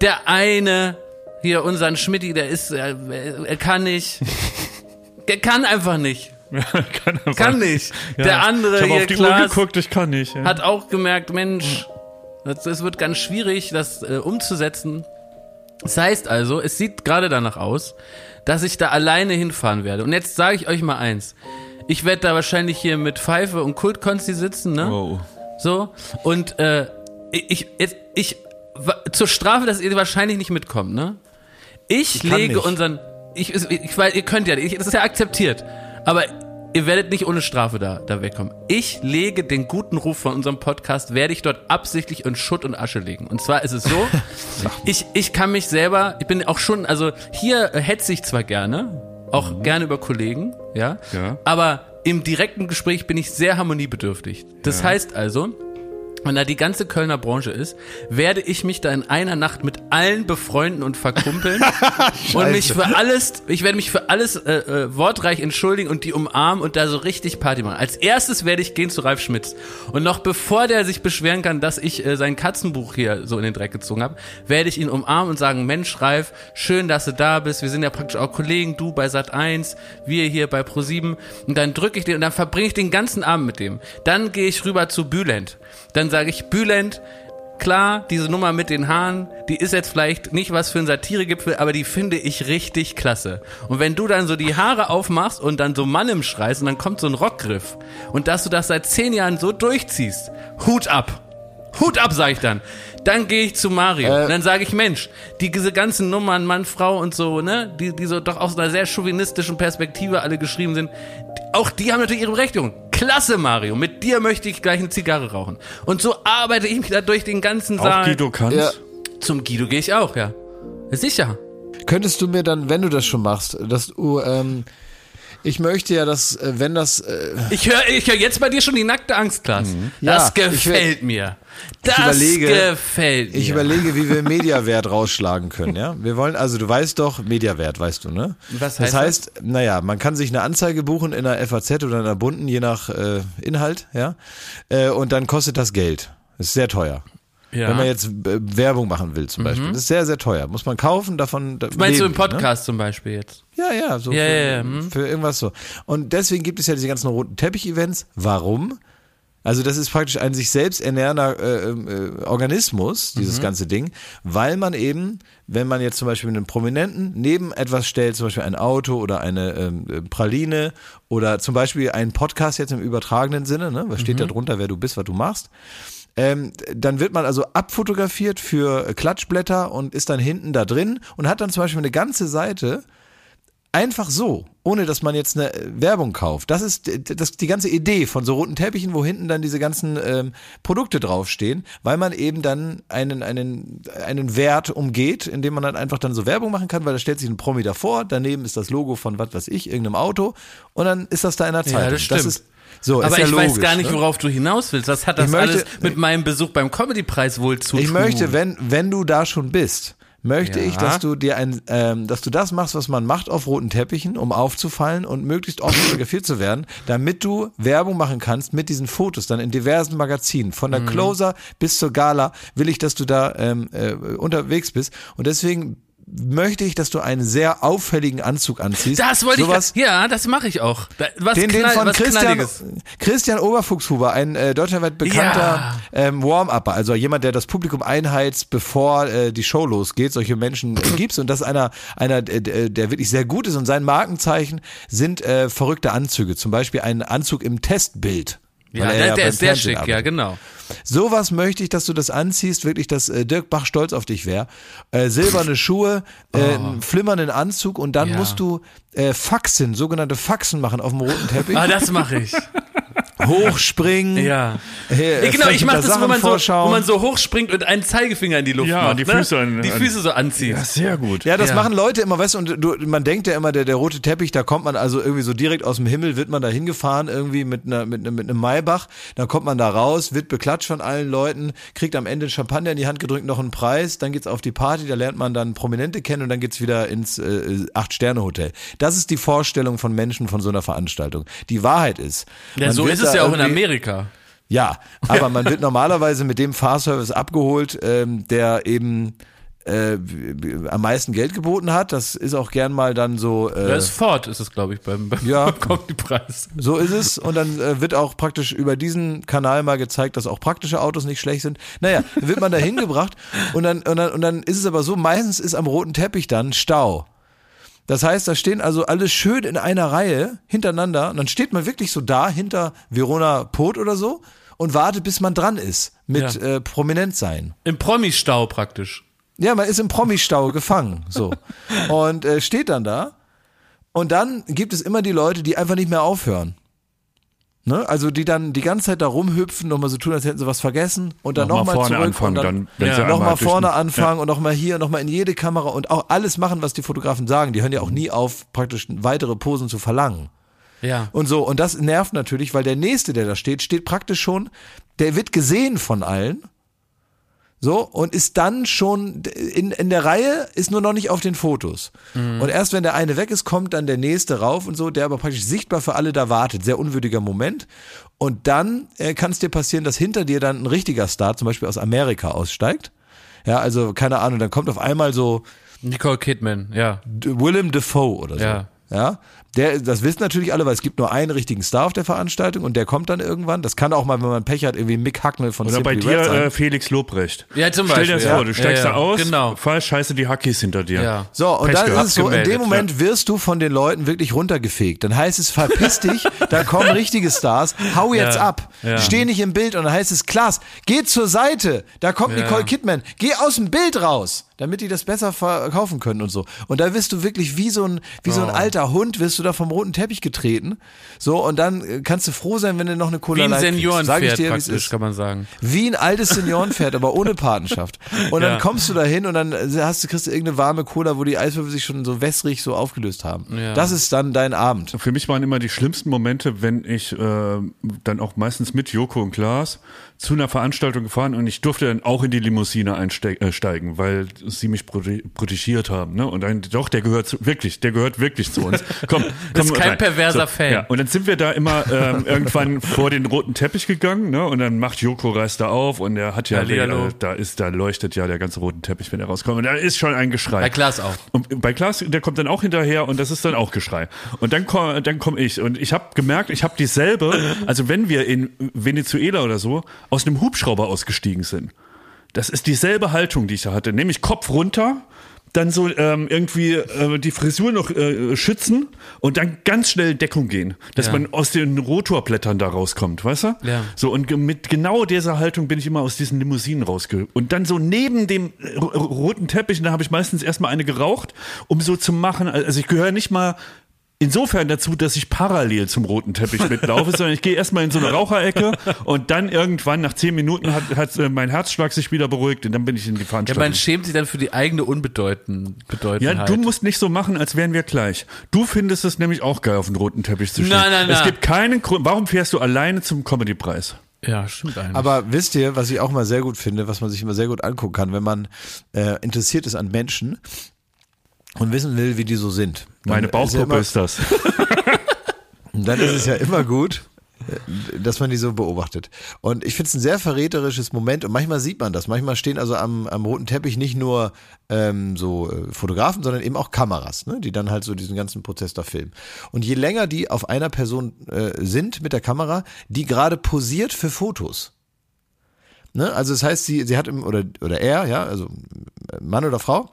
B: Der eine, hier unseren Schmidti, der ist, äh, er kann nicht. Der kann einfach nicht. Ja, kann, kann nicht. Ja. Der andere
C: ich
B: hier,
C: auf die Klaas, Uhr geguckt, ich kann nicht.
B: Ja. Hat auch gemerkt, Mensch, es wird ganz schwierig, das äh, umzusetzen. Das heißt also, es sieht gerade danach aus, dass ich da alleine hinfahren werde. Und jetzt sage ich euch mal eins. Ich werde da wahrscheinlich hier mit Pfeife und Kultkonsti sitzen, ne? Wow. So, und äh, ich, ich, ich, zur Strafe, dass ihr wahrscheinlich nicht mitkommt, ne? Ich, ich lege nicht. unseren, ich, ich, ich, weil ihr könnt ja, ich, das ist ja akzeptiert, aber ihr werdet nicht ohne Strafe da, da wegkommen. Ich lege den guten Ruf von unserem Podcast, werde ich dort absichtlich in Schutt und Asche legen. Und zwar ist es so, ich, ich kann mich selber, ich bin auch schon, also hier hetze ich zwar gerne, auch mhm. gerne über Kollegen, ja, ja, aber im direkten Gespräch bin ich sehr harmoniebedürftig. Das ja. heißt also, wenn da die ganze Kölner Branche ist, werde ich mich da in einer Nacht mit allen befreunden und verkumpeln und mich für alles, ich werde mich für alles äh, äh, wortreich entschuldigen und die umarmen und da so richtig Party machen. Als erstes werde ich gehen zu Ralf Schmitz und noch bevor der sich beschweren kann, dass ich äh, sein Katzenbuch hier so in den Dreck gezogen habe, werde ich ihn umarmen und sagen, Mensch Ralf, schön, dass du da bist. Wir sind ja praktisch auch Kollegen, du bei Sat 1, wir hier bei Pro 7 und dann drücke ich den und dann verbringe ich den ganzen Abend mit dem. Dann gehe ich rüber zu Bülent. Dann sage ich, Bülent, klar, diese Nummer mit den Haaren, die ist jetzt vielleicht nicht was für ein Satiregipfel, aber die finde ich richtig klasse. Und wenn du dann so die Haare aufmachst und dann so Mann im schreist und dann kommt so ein Rockgriff und dass du das seit zehn Jahren so durchziehst, Hut ab. Hut ab, sag ich dann. Dann gehe ich zu Mario. Äh, dann sage ich, Mensch, die, diese ganzen Nummern, Mann, Frau und so, ne, die, die so doch aus einer sehr chauvinistischen Perspektive alle geschrieben sind, auch die haben natürlich ihre Berechtigung. Klasse, Mario. Mit dir möchte ich gleich eine Zigarre rauchen. Und so arbeite ich mich da durch den ganzen Saal.
C: Auch Guido kannst? Ja.
B: Zum Guido gehe ich auch, ja. Sicher.
A: Könntest du mir dann, wenn du das schon machst, dass du, ähm, ich möchte ja, dass, äh, wenn das. Äh
B: ich höre ich hör jetzt bei dir schon die nackte Angst, Klaas. Mhm. Das ja, gefällt mir. Das
A: überlege,
B: gefällt mir.
A: Ich überlege, wie wir Mediawert rausschlagen können, ja. Wir wollen, also du weißt doch, Mediawert, weißt du, ne?
B: Was heißt
A: das? heißt, das? naja, man kann sich eine Anzeige buchen in der FAZ oder in der Bunden, je nach äh, Inhalt, ja. Äh, und dann kostet das Geld. Das ist sehr teuer. Ja. Wenn man jetzt äh, Werbung machen will, zum Beispiel. Mhm. Das ist sehr, sehr teuer. Muss man kaufen, davon.
B: Da Meinst du im ne? Podcast ne? zum Beispiel jetzt?
A: Ja, ja, so
B: ja,
A: für,
B: ja, ja. Mhm.
A: für irgendwas so. Und deswegen gibt es ja diese ganzen roten Teppich-Events. Warum? Also das ist praktisch ein sich selbst ernährender äh, äh, Organismus, dieses mhm. ganze Ding, weil man eben, wenn man jetzt zum Beispiel einen Prominenten neben etwas stellt, zum Beispiel ein Auto oder eine ähm, äh, Praline oder zum Beispiel einen Podcast jetzt im übertragenen Sinne, ne? was steht mhm. da drunter, wer du bist, was du machst, ähm, dann wird man also abfotografiert für Klatschblätter und ist dann hinten da drin und hat dann zum Beispiel eine ganze Seite einfach so, ohne dass man jetzt eine Werbung kauft. Das ist das, die ganze Idee von so roten Teppichen, wo hinten dann diese ganzen ähm, Produkte draufstehen, weil man eben dann einen, einen, einen Wert umgeht, indem man dann einfach dann so Werbung machen kann, weil da stellt sich ein Promi davor, daneben ist das Logo von was weiß ich, irgendeinem Auto und dann ist das da in der Zeitung. Ja,
B: das stimmt. Das ist, so, aber ja ich logisch, weiß gar nicht, ne? worauf du hinaus willst. Was hat das möchte, alles mit meinem Besuch beim Comedy-Preis wohl zu
A: ich
B: tun?
A: Ich möchte, wenn, wenn du da schon bist, möchte ja. ich, dass du dir ein, ähm, dass du das machst, was man macht auf roten Teppichen, um aufzufallen und möglichst oft fotografiert zu werden, damit du Werbung machen kannst mit diesen Fotos dann in diversen Magazinen. Von der mhm. Closer bis zur Gala will ich, dass du da ähm, äh, unterwegs bist. Und deswegen möchte ich, dass du einen sehr auffälligen Anzug anziehst.
B: Das wollte Sowas, ich. Ja, das mache ich auch.
A: Was den, den von Christian, Christian Oberfuchshuber, ein äh, deutschlandweit bekannter ja. ähm, Warm-Upper, also jemand, der das Publikum einheizt, bevor äh, die Show losgeht. Solche Menschen äh, gibt's und das ist einer, einer, äh, der wirklich sehr gut ist und sein Markenzeichen sind äh, verrückte Anzüge. Zum Beispiel ein Anzug im Testbild.
B: Ja, der, ja der ist sehr schick, arbeitet. ja, genau.
A: Sowas möchte ich, dass du das anziehst, wirklich, dass äh, Dirk Bach stolz auf dich wäre. Äh, silberne Schuhe, äh, oh. einen flimmernden Anzug und dann ja. musst du äh, Faxen, sogenannte Faxen machen auf dem roten Teppich.
B: Ah, das mache ich.
A: Hochspringen.
B: Ja. Äh, genau, ich mache das, wo man, so, wo man so hochspringt und einen Zeigefinger in die Luft ja, macht.
C: Die ne? Füße, an,
B: die Füße so anzieht.
C: Ja, sehr gut.
A: Ja, das ja. machen Leute immer, weißt du, und du, man denkt ja immer, der, der rote Teppich, da kommt man also irgendwie so direkt aus dem Himmel, wird man da hingefahren, irgendwie mit, einer, mit, mit einem Maybach, dann kommt man da raus, wird beklatscht von allen Leuten, kriegt am Ende Champagner in die Hand gedrückt, noch einen Preis, dann geht's auf die Party, da lernt man dann Prominente kennen und dann geht's wieder ins äh, Acht-Sterne-Hotel. Das ist die Vorstellung von Menschen von so einer Veranstaltung. Die Wahrheit ist.
B: Ja, so ist es ja auch in Amerika.
A: Ja, aber man wird normalerweise mit dem Fahrservice abgeholt, ähm, der eben äh, am meisten Geld geboten hat. Das ist auch gern mal dann so. Äh,
B: das ist Ford, ist es, glaube ich, beim, beim ja, Preis.
A: So ist es. Und dann äh, wird auch praktisch über diesen Kanal mal gezeigt, dass auch praktische Autos nicht schlecht sind. Naja, wird man da hingebracht und dann, und, dann, und dann ist es aber so, meistens ist am roten Teppich dann Stau. Das heißt, da stehen also alle schön in einer Reihe hintereinander und dann steht man wirklich so da hinter Verona Pot oder so und wartet, bis man dran ist mit ja. äh, prominent sein.
B: Im Promi-Stau praktisch.
A: Ja, man ist im Promi-Stau gefangen, so. Und äh, steht dann da. Und dann gibt es immer die Leute, die einfach nicht mehr aufhören. Ne? Also die dann die ganze Zeit da rumhüpfen, nochmal so tun, als hätten sie was vergessen und dann nochmal noch zurück
C: anfangen,
A: und
C: dann,
A: dann ja. nochmal vorne anfangen ja. und nochmal hier, nochmal in jede Kamera und auch alles machen, was die Fotografen sagen. Die hören ja auch nie auf, praktisch weitere Posen zu verlangen.
B: Ja.
A: Und so, und das nervt natürlich, weil der Nächste, der da steht, steht praktisch schon, der wird gesehen von allen so, und ist dann schon in, in der Reihe, ist nur noch nicht auf den Fotos. Mhm. Und erst wenn der eine weg ist, kommt dann der nächste rauf und so, der aber praktisch sichtbar für alle da wartet. Sehr unwürdiger Moment. Und dann äh, kann es dir passieren, dass hinter dir dann ein richtiger Star, zum Beispiel aus Amerika, aussteigt. Ja, also keine Ahnung, dann kommt auf einmal so
B: Nicole Kidman, ja.
A: Willem Dafoe oder so. Ja. Ja, der, das wissen natürlich alle, weil es gibt nur einen richtigen Star auf der Veranstaltung und der kommt dann irgendwann. Das kann auch mal, wenn man Pech hat, irgendwie Mick Hacknell von
C: Oder
A: Simply
C: bei dir äh, Felix Lobrecht.
B: Ja, zum Beispiel.
C: Stell dir das
B: ja.
C: vor, du steigst ja, ja. da aus,
B: genau.
C: falsch scheiße die Hackies hinter dir.
B: Ja.
A: So, und
C: Pech
A: dann ist es so, in dem Moment wirst du von den Leuten wirklich runtergefegt. Dann heißt es, verpiss dich, da kommen richtige Stars, hau jetzt
B: Ja.
A: ab,
B: Ja.
A: steh nicht im Bild und dann heißt es, Klaas, geh zur Seite, da kommt
B: Ja.
A: Nicole Kidman, geh aus dem Bild raus, damit die das besser verkaufen können und so. Und da wirst du wirklich wie so ein, wie so ein alter Hund, wirst du da vom roten Teppich getreten. So, und dann äh, kannst du froh sein, wenn du noch eine Cola
B: Wie ein
A: Light. Sag ich
B: Seniorenpferd
A: dir, wie es
B: praktisch,
A: ist.
B: kann man sagen.
A: Wie ein altes Seniorenpferd, aber ohne Patenschaft. Und dann
B: Ja.
A: kommst du da hin und dann hast du, kriegst du irgendeine warme Cola, wo die Eiswürfel sich schon so wässrig so aufgelöst haben.
B: Ja.
A: Das ist dann dein Abend.
C: Für mich waren immer die schlimmsten Momente, wenn ich äh, dann auch meistens mit Joko und Klaas zu einer Veranstaltung gefahren und ich durfte dann auch in die Limousine einsteigen, weil sie mich prote protegiert haben. Ne? Und dann, doch, der gehört zu, wirklich, der gehört wirklich zu uns. Komm, komm
B: Das ist kein
C: rein.
B: perverser Fan.
C: Ja. Und dann sind wir da immer ähm, irgendwann vor den roten Teppich gegangen, ne? Und dann macht Joko reißt da auf und er hat ja,
B: Hallihallo.
C: äh, da ist, da leuchtet ja der ganze rote Teppich, wenn er rauskommt. Und da ist schon ein Geschrei.
B: Bei Klaas auch.
C: Und bei Klaas, der kommt dann auch hinterher und das ist dann auch Geschrei. Und dann komme dann komm ich und ich habe gemerkt, ich habe dieselbe, also wenn wir in Venezuela oder so aus einem Hubschrauber ausgestiegen sind, das ist dieselbe Haltung, die ich da hatte, nämlich Kopf runter, dann so ähm, irgendwie äh, die Frisur noch äh, schützen und dann ganz schnell in Deckung gehen, dass
B: Ja.
C: man aus den Rotorblättern da rauskommt, weißt du?
B: Ja.
C: So und mit genau dieser Haltung bin ich immer aus diesen Limousinen rausge und dann so neben dem äh, ro- roten Teppich, da habe ich meistens erstmal eine geraucht, um so zu machen, also ich gehöre nicht mal Insofern dazu, dass ich parallel zum roten Teppich mitlaufe, sondern ich gehe erstmal in so eine Raucherecke und dann irgendwann nach zehn Minuten hat, hat äh, mein Herzschlag sich wieder beruhigt und dann bin ich in die
B: Ja,
C: Veranstaltung.
B: man schämt sich dann für die eigene Unbedeutend
C: Ja, du musst nicht so machen, als wären wir gleich. Du findest es nämlich auch geil, auf den roten Teppich zu stehen.
B: Nein, nein,
C: Es
B: nein.
C: gibt keinen Grund. Warum fährst du alleine zum Comedy-Preis?
B: Ja, stimmt eigentlich.
A: Aber wisst ihr, was ich auch mal sehr gut finde, was man sich immer sehr gut angucken kann, wenn man äh, interessiert ist an Menschen und wissen will, wie die so sind.
C: Meine
A: ist ja
C: Bauchgruppe ist das.
A: dann ist es ja immer gut, dass man die so beobachtet. Und ich finde es ein sehr verräterisches Moment und manchmal sieht man das. Manchmal stehen also am, am roten Teppich nicht nur ähm, so äh, Fotografen, sondern eben auch Kameras, ne, die dann halt so diesen ganzen Prozess da filmen. Und je länger die auf einer Person äh, sind mit der Kamera, die gerade posiert für Fotos. Ne? Also das heißt, sie, sie hat im, oder, oder er, ja, also Mann oder Frau,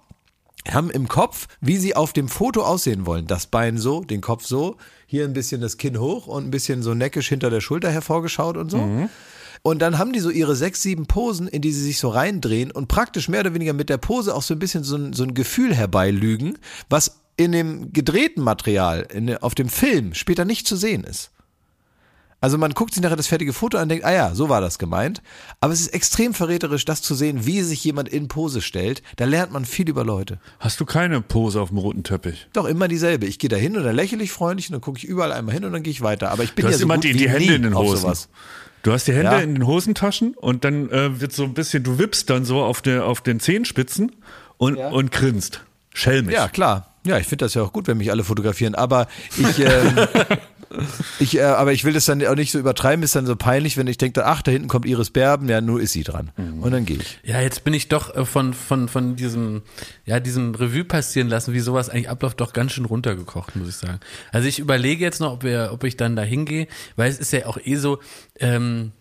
A: haben im Kopf, wie sie auf dem Foto aussehen wollen. Das Bein so, den Kopf so, hier ein bisschen das Kinn hoch und ein bisschen so neckisch hinter der Schulter hervorgeschaut und so. Und dann haben die so ihre sechs, sieben Posen, in die sie sich so reindrehen und praktisch mehr oder weniger mit der Pose auch so ein bisschen so ein, so ein Gefühl herbeilügen, was in dem gedrehten Material, in, auf dem Film später nicht zu sehen ist. Also man guckt sich nachher das fertige Foto an und denkt, ah ja, so war das gemeint. Aber es ist extrem verräterisch, das zu sehen, wie sich jemand in Pose stellt. Da lernt man viel über Leute.
C: Hast du keine Pose auf dem roten Teppich?
A: Doch, immer dieselbe. Ich gehe da hin und dann lächle ich freundlich und dann gucke ich überall einmal hin und dann gehe ich weiter. Aber ich bin
C: Du
A: ja so
C: immer
A: gut
C: die, die Hände in den Hosen. Du hast die Hände
A: Ja.
C: in den Hosentaschen und dann äh, wird so ein bisschen, du wippst dann so auf, der, auf den Zehenspitzen und,
A: Ja.
C: und grinst. Schelmisch.
A: Ja, klar. Ja, ich finde das ja auch gut, wenn mich alle fotografieren. Aber ich, ähm, ich, äh, aber ich will das dann auch nicht so übertreiben. Ist dann so peinlich, wenn ich denke, ach, da hinten kommt Iris Berben. Ja, nur ist sie dran.
C: Mhm.
A: Und dann gehe ich.
B: Ja, jetzt bin ich doch äh, von, von, von diesem, ja, diesem Revue passieren lassen, wie sowas eigentlich abläuft, doch ganz schön runtergekocht, muss ich sagen. Also ich überlege jetzt noch, ob, wir, ob ich dann da hingehe, weil es ist ja auch eh so, ähm,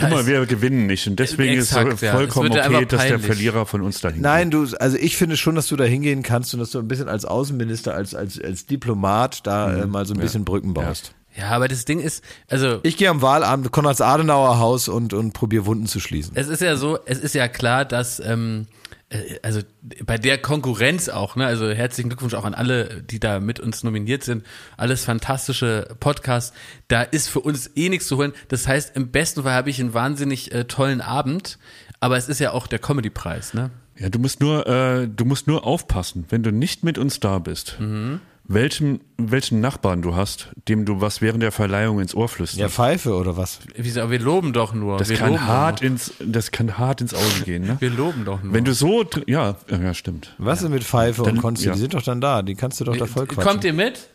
C: Guck mal,
B: es-
C: wir gewinnen nicht und deswegen
B: Exakt,
C: ist
B: ja.
C: es vollkommen
B: Es ja
C: okay,
B: einfach
C: dass der. Verlierer von uns dahin
A: Nein, du, also ich finde schon, dass du da hingehen kannst und dass du ein bisschen als Außenminister, als, als, als Diplomat da
C: Mhm.
A: äh, mal so ein bisschen Brücken baust.
B: Ja, aber das Ding ist, also.
A: Ich gehe am Wahlabend Konrads Adenauer Haus und, und probiere Wunden zu schließen.
B: Es ist ja so, es ist ja klar, dass, ähm, äh, also bei der Konkurrenz auch, ne? Also herzlichen Glückwunsch auch an alle, die da mit uns nominiert sind. Alles fantastische Podcasts. Da ist für uns eh nichts zu holen. Das heißt, im besten Fall habe ich einen wahnsinnig äh, tollen Abend, aber es ist ja auch der Comedy-Preis, ne?
C: Ja, du musst nur, äh, du musst nur aufpassen, wenn du nicht mit uns da bist. Mhm welchen, welchen Nachbarn du hast, dem du was während der Verleihung ins Ohr flüsterst.
A: Ja, Pfeife oder was?
B: Wieso? Wir loben doch nur.
C: Das,
B: wir
C: kann, hart ins, das kann hart ins Auge gehen. Ne?
B: Wir loben doch nur.
C: Wenn du so, ja, ja stimmt.
A: Was ist mit Pfeife dann, und Konsti? Ja. Die sind doch dann da, die kannst du doch da voll quatschen.
B: Kommt ihr mit?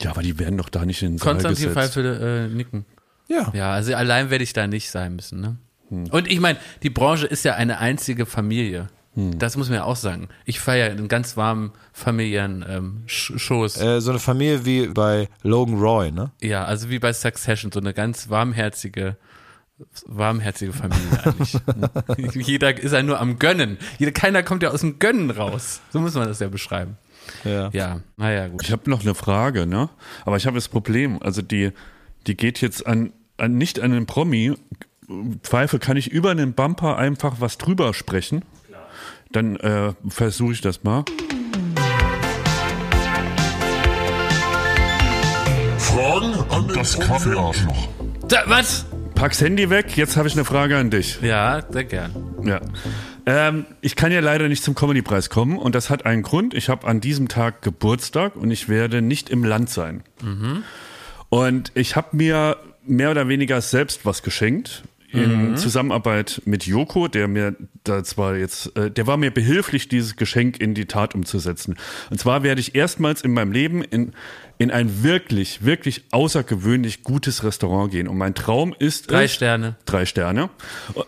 C: Ja, aber die werden doch da nicht in den
B: Saal Konstantin Pfeife äh, nicken.
A: Ja.
B: Ja, also allein werde ich da nicht sein müssen. Ne? Hm. Und ich meine, die Branche ist ja eine einzige Familie. Hm. Das muss man ja auch sagen. Ich feiere in ganz warmen familiären ähm, Shows.
A: Äh, so eine Familie wie bei Logan Roy, ne?
B: Ja, also wie bei Succession, so eine ganz warmherzige warmherzige Familie eigentlich. Jeder ist ja nur am Gönnen. Jeder, keiner kommt ja aus dem Gönnen raus. So muss man das ja beschreiben.
A: Ja.
B: Ja, naja, gut.
C: Ich habe noch eine Frage, ne? Aber ich habe das Problem, also die, die geht jetzt an, an nicht an den Promi. Pfeife, kann ich über einen Bumper einfach was drüber sprechen? Dann äh, versuche ich das mal.
D: Fragen an
C: das Kaffeearschloch. Da,
B: was?
C: Pack's Handy weg, jetzt habe ich eine Frage an dich.
B: Ja, sehr gern.
C: Ja. Ähm, ich kann ja leider nicht zum Comedy-Preis kommen und das hat einen Grund. Ich habe an diesem Tag Geburtstag und ich werde nicht im Land sein. Mhm. Und ich habe mir mehr oder weniger selbst was geschenkt in mhm. Zusammenarbeit mit Joko, der mir da zwar jetzt, äh, der war mir behilflich, dieses Geschenk in die Tat umzusetzen. Und zwar werde ich erstmals in meinem Leben in in ein wirklich, wirklich außergewöhnlich gutes Restaurant gehen. Und mein Traum ist.
B: Drei Sterne.
C: Drei Sterne.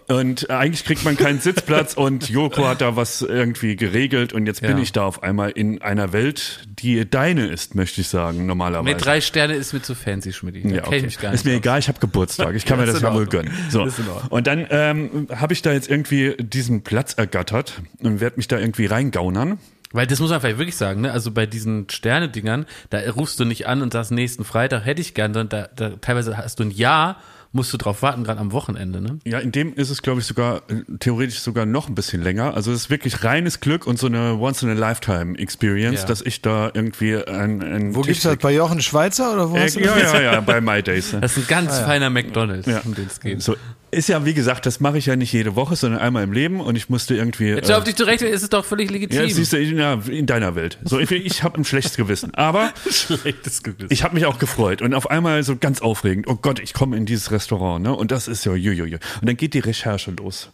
C: Und eigentlich kriegt man keinen Sitzplatz und Joko hat da was irgendwie geregelt und jetzt bin ja. ich da auf einmal in einer Welt, die deine ist, möchte ich sagen, normalerweise.
B: Mit drei Sterne ist mir zu fancy, Schmidt.
C: Ja, okay. ist mir aus. egal, ich habe Geburtstag. Ich kann mir das ja wohl gönnen. So. Und dann ähm, habe ich da jetzt irgendwie diesen Platz ergattert und werde mich da irgendwie reingaunern.
B: Weil das muss man vielleicht wirklich sagen, ne? Also bei diesen Sterne-Dingern, da rufst du nicht an und sagst, nächsten Freitag hätte ich gern, sondern da, da teilweise hast du ein Jahr, musst du drauf warten, gerade am Wochenende, ne?
C: Ja, in dem ist es, glaube ich, sogar äh, theoretisch sogar noch ein bisschen länger. Also es ist wirklich reines Glück und so eine Once-in-a-Lifetime-Experience, ja. dass ich da irgendwie ein, ein
A: Wo gibt's das? Bei Jochen Schweizer oder wo
C: äh, hast du das? Ja, ja, ja, bei My Days.
B: Ne? Das ist ein ganz ah, ja. feiner McDonalds,
C: ja. um den es geht. So, ist ja, wie gesagt, das mache ich ja nicht jede Woche, sondern einmal im Leben und ich musste irgendwie.
B: Jetzt äh, auf dich zurecht, ist es doch völlig legitim.
C: Ja, siehst du, in, in deiner Welt. So, ich, ich habe ein schlechtes Gewissen. Aber
B: schlechtes Gewissen.
C: ich habe mich auch gefreut und auf einmal so ganz aufregend. Oh Gott, ich komme in dieses Restaurant, ne? Und das ist ja jujuju. Und dann geht die Recherche los.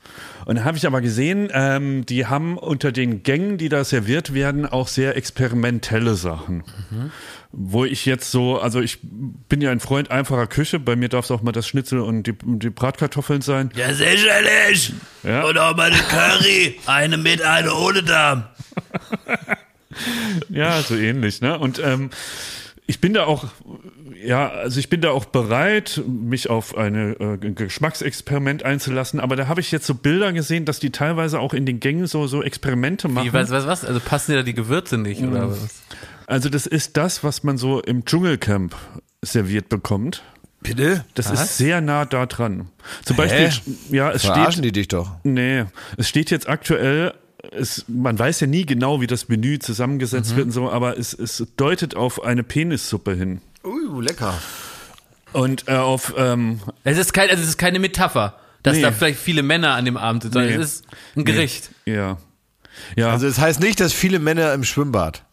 C: Und dann habe ich aber gesehen, ähm, die haben unter den Gängen, die da serviert werden, auch sehr experimentelle Sachen. Mhm wo ich jetzt so, also ich bin ja ein Freund einfacher Küche, bei mir darf es auch mal das Schnitzel und die, die Bratkartoffeln sein.
B: Ja, sicherlich. Ja? Und auch mal eine Curry, eine mit, eine ohne Darm.
C: ja, so ähnlich, ne? Und ähm, ich bin da auch, ja, also ich bin da auch bereit, mich auf eine äh, Geschmacksexperiment einzulassen, aber da habe ich jetzt so Bilder gesehen, dass die teilweise auch in den Gängen so, so Experimente machen. Wie,
B: was, was, was? Also passen dir da die Gewürze nicht, mhm. oder was?
C: Also das ist das, was man so im Dschungelcamp serviert bekommt.
A: Bitte?
C: Das was? ist sehr nah da dran. Zum Hä? Beispiel, ja, es
A: Verarschen
C: steht.
A: die dich doch.
C: Nee, es steht jetzt aktuell, es, man weiß ja nie genau, wie das Menü zusammengesetzt mhm. wird und so, aber es, es deutet auf eine Penissuppe hin.
A: Uh, lecker.
C: Und äh, auf. Ähm,
B: es, ist kein, also es ist keine Metapher, dass nee. da vielleicht viele Männer an dem Abend sind, sondern nee. es ist ein Gericht.
C: Nee. Ja. ja.
A: Also es heißt nicht, dass viele Männer im Schwimmbad.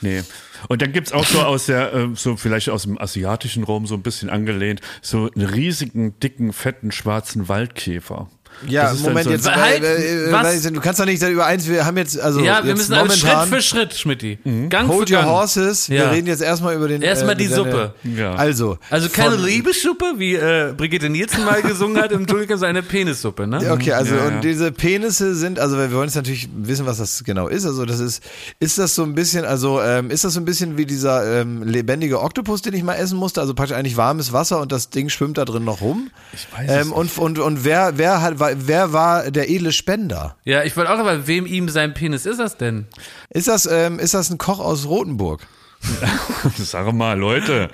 C: Nee. Und dann gibt's auch so aus der, äh, so vielleicht aus dem asiatischen Raum so ein bisschen angelehnt, so einen riesigen, dicken, fetten, schwarzen Waldkäfer.
A: Ja, Moment, so jetzt, halt, äh, äh, was? du kannst doch nicht über eins, wir haben jetzt, also.
B: Ja,
A: wir
B: müssen alles Schritt für Schritt, Schmidti.
A: Mhm. Gang Hold für Gang. your horses, ja. wir reden jetzt erstmal über den.
B: Erstmal äh, die Suppe.
A: Ja. Also.
B: Also keine Liebessuppe, wie äh, Brigitte Nielsen mal gesungen hat im Dschungel, sondern eine Penissuppe, ne?
A: Ja, okay, also ja, und diese Penisse sind, also wir wollen jetzt natürlich wissen, was das genau ist. Also das ist, ist das so ein bisschen, also ähm, ist das so ein bisschen wie dieser ähm, lebendige Oktopus, den ich mal essen musste? Also praktisch eigentlich warmes Wasser und das Ding schwimmt da drin noch rum.
C: Ich weiß ähm, es
A: und, nicht. Und, und, und wer, wer hat, wer war der edle Spender.
B: Ja, ich wollte auch, aber wem ihm sein Penis ist das denn?
A: Ist das, ähm, ist das ein Koch aus Rothenburg?
C: Sag mal, Leute.